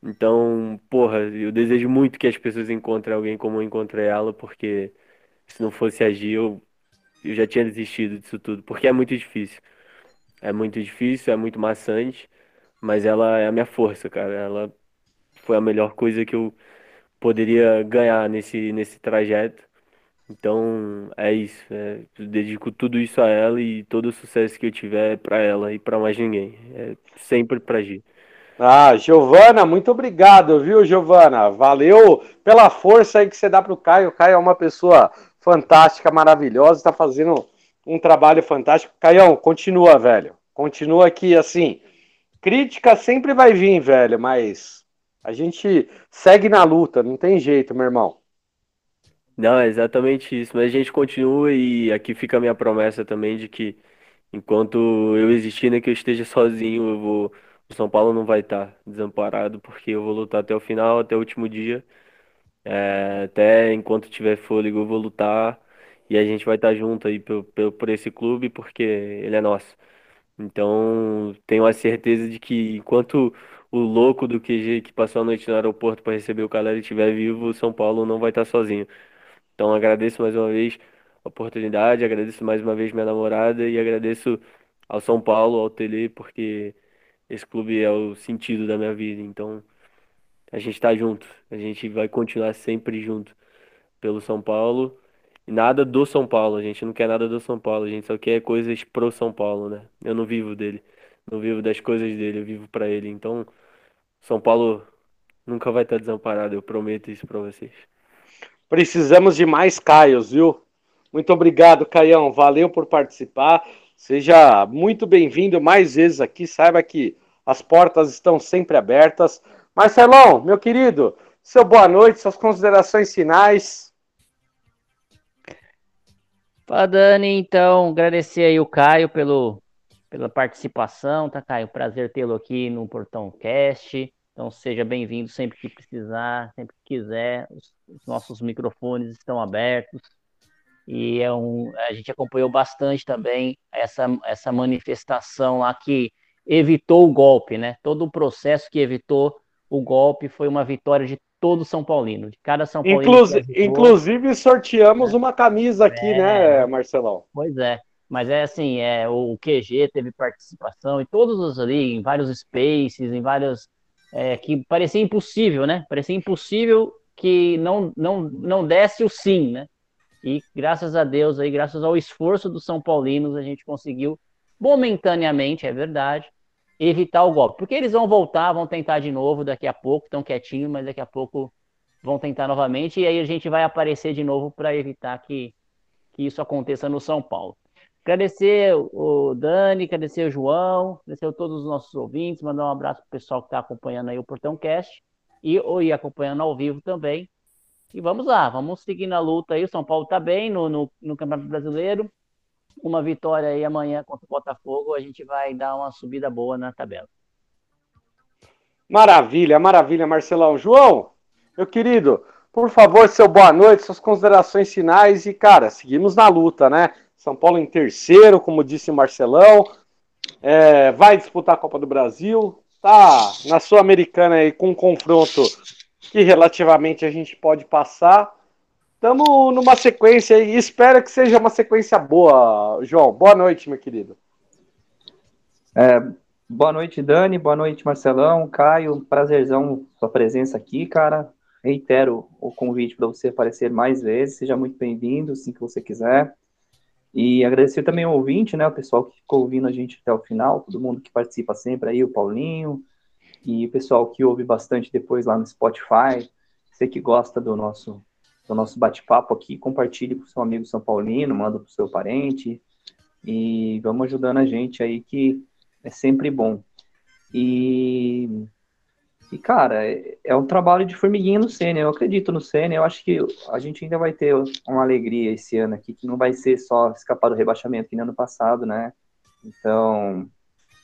Então, porra, eu desejo muito que as pessoas encontrem alguém como eu encontrei ela, porque se não fosse agir, eu, eu já tinha desistido disso tudo, porque é muito difícil. É muito difícil, é muito maçante, mas ela é a minha força, cara. Ela foi a melhor coisa que eu poderia ganhar nesse, nesse trajeto. Então é isso. É, eu dedico tudo isso a ela e todo o sucesso que eu tiver é para ela e para mais ninguém. É sempre pra Gi. Ah, Giovana, muito obrigado, viu, Giovana? Valeu pela força aí que você dá pro Caio. O Caio é uma pessoa fantástica, maravilhosa, está fazendo um trabalho fantástico. Caião, continua, velho. Continua aqui, assim. Crítica sempre vai vir, velho, mas a gente segue na luta, não tem jeito, meu irmão. Não, é exatamente isso. Mas a gente continua e aqui fica a minha promessa também de que enquanto eu existir, né, que eu esteja sozinho, eu vou, o São Paulo não vai estar desamparado, porque eu vou lutar até o final, até o último dia. É, até enquanto tiver fôlego, eu vou lutar e a gente vai estar junto aí por, por, por esse clube, porque ele é nosso. Então, tenho a certeza de que enquanto o louco do QG que passou a noite no aeroporto para receber o Caleri estiver vivo, o São Paulo não vai estar sozinho. Então agradeço mais uma vez a oportunidade, agradeço mais uma vez minha namorada e agradeço ao São Paulo, ao Tele, porque esse clube é o sentido da minha vida. Então a gente está junto, a gente vai continuar sempre junto pelo São Paulo. Nada do São Paulo, a gente não quer nada do São Paulo, a gente só quer coisas pro São Paulo, né? Eu não vivo dele, não vivo das coisas dele, eu vivo para ele. Então, São Paulo nunca vai estar desamparado, eu prometo isso para vocês. Precisamos de mais Caios, viu? Muito obrigado, Caião. Valeu por participar. Seja muito bem-vindo mais vezes aqui. Saiba que as portas estão sempre abertas. Marcelão, meu querido, seu boa noite, suas considerações finais. Fala, Dani. Então, agradecer aí o Caio pelo, pela participação, tá, Caio? Prazer tê-lo aqui no Portão Cast. Então seja bem-vindo sempre que precisar, sempre que quiser. Os, os, nossos microfones estão abertos. E é um, a gente acompanhou bastante também essa, essa manifestação lá que evitou o golpe, né? Todo o processo que evitou o golpe foi uma vitória de todo São Paulino, de cada São Paulino. Inclusive, inclusive sorteamos é. uma camisa aqui, é. né, Marcelão? Pois é. Mas é assim, é, o QG teve participação e todos os ali, em vários spaces, em vários é, que parecia impossível, né? Parecia impossível que não, não, não desse o sim, né? E graças a Deus, aí, graças ao esforço dos São Paulinos, a gente conseguiu, momentaneamente, é verdade, evitar o golpe. Porque eles vão voltar, vão tentar de novo daqui a pouco, estão quietinho, mas daqui a pouco vão tentar novamente, e aí a gente vai aparecer de novo para evitar que, que isso aconteça no São Paulo. Agradecer o Dani, agradecer o João, agradecer a todos os nossos ouvintes, mandar um abraço para o pessoal que está acompanhando aí o Portão Cast e ir acompanhando ao vivo também. E vamos lá, vamos seguir na luta aí. O São Paulo está bem no, no, no, Campeonato Brasileiro. Uma vitória aí amanhã contra o Botafogo, a gente vai dar uma subida boa na tabela. Maravilha, maravilha, Marcelão. João, meu querido, por favor, seu boa noite, suas considerações finais e, cara, seguimos na luta, né? São Paulo em terceiro, como disse Marcelão. É, vai disputar a Copa do Brasil. Tá na Sul-Americana aí com um confronto que relativamente a gente pode passar. Estamos numa sequência e espero que seja uma sequência boa, João. Boa noite, meu querido. É, boa noite, Dani. Boa noite, Marcelão. Caio, prazerzão sua presença aqui, cara. Reitero o convite para você aparecer mais vezes. Seja muito bem-vindo, assim que você quiser. E agradecer também ao ouvinte, né, o pessoal que ficou ouvindo a gente até o final, todo mundo que participa sempre aí, o Paulinho, e o pessoal que ouve bastante depois lá no Spotify. Você que gosta do nosso, do nosso bate-papo aqui, compartilhe com seu amigo São Paulino, manda para o seu parente, e vamos ajudando a gente aí, que é sempre bom. E e, cara, é, é um trabalho de formiguinha no Senna. Eu acredito no Senna. Eu acho que a gente ainda vai ter uma alegria esse ano aqui, que não vai ser só escapar do rebaixamento que no ano passado, né? Então,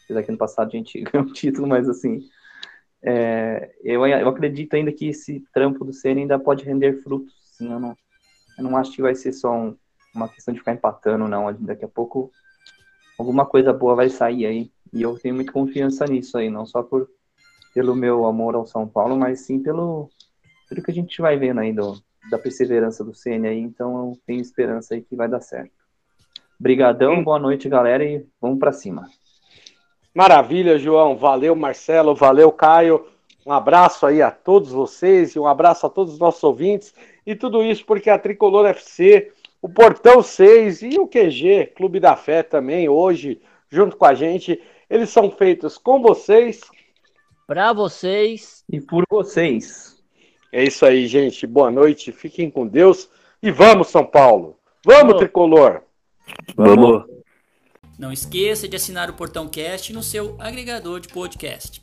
apesar que ano passado a gente ganhou um título, mas assim, é, eu, eu acredito ainda que esse trampo do Senna ainda pode render frutos. Assim, eu, não, eu não acho que vai ser só um, uma questão de ficar empatando, não. Daqui a pouco alguma coisa boa vai sair aí. E eu tenho muita confiança nisso aí, não só por pelo meu amor ao São Paulo, mas sim pelo, pelo que a gente vai vendo aí do, da perseverança do CN aí. Então eu tenho esperança aí que vai dar certo. Brigadão, boa noite, galera, e vamos para cima. Maravilha, João. Valeu, Marcelo. Valeu, Caio. Um abraço aí a todos vocês e um abraço a todos os nossos ouvintes. E tudo isso porque a Tricolor FC, o Portão 6 e o QG, Clube da Fé também, hoje, junto com a gente, eles são feitos com vocês. Para vocês. E por vocês. É isso aí, gente. Boa noite. Fiquem com Deus. E vamos, São Paulo. Vamos, Tricolor. Vamos. Não esqueça de assinar o Portão Cast no seu agregador de podcast.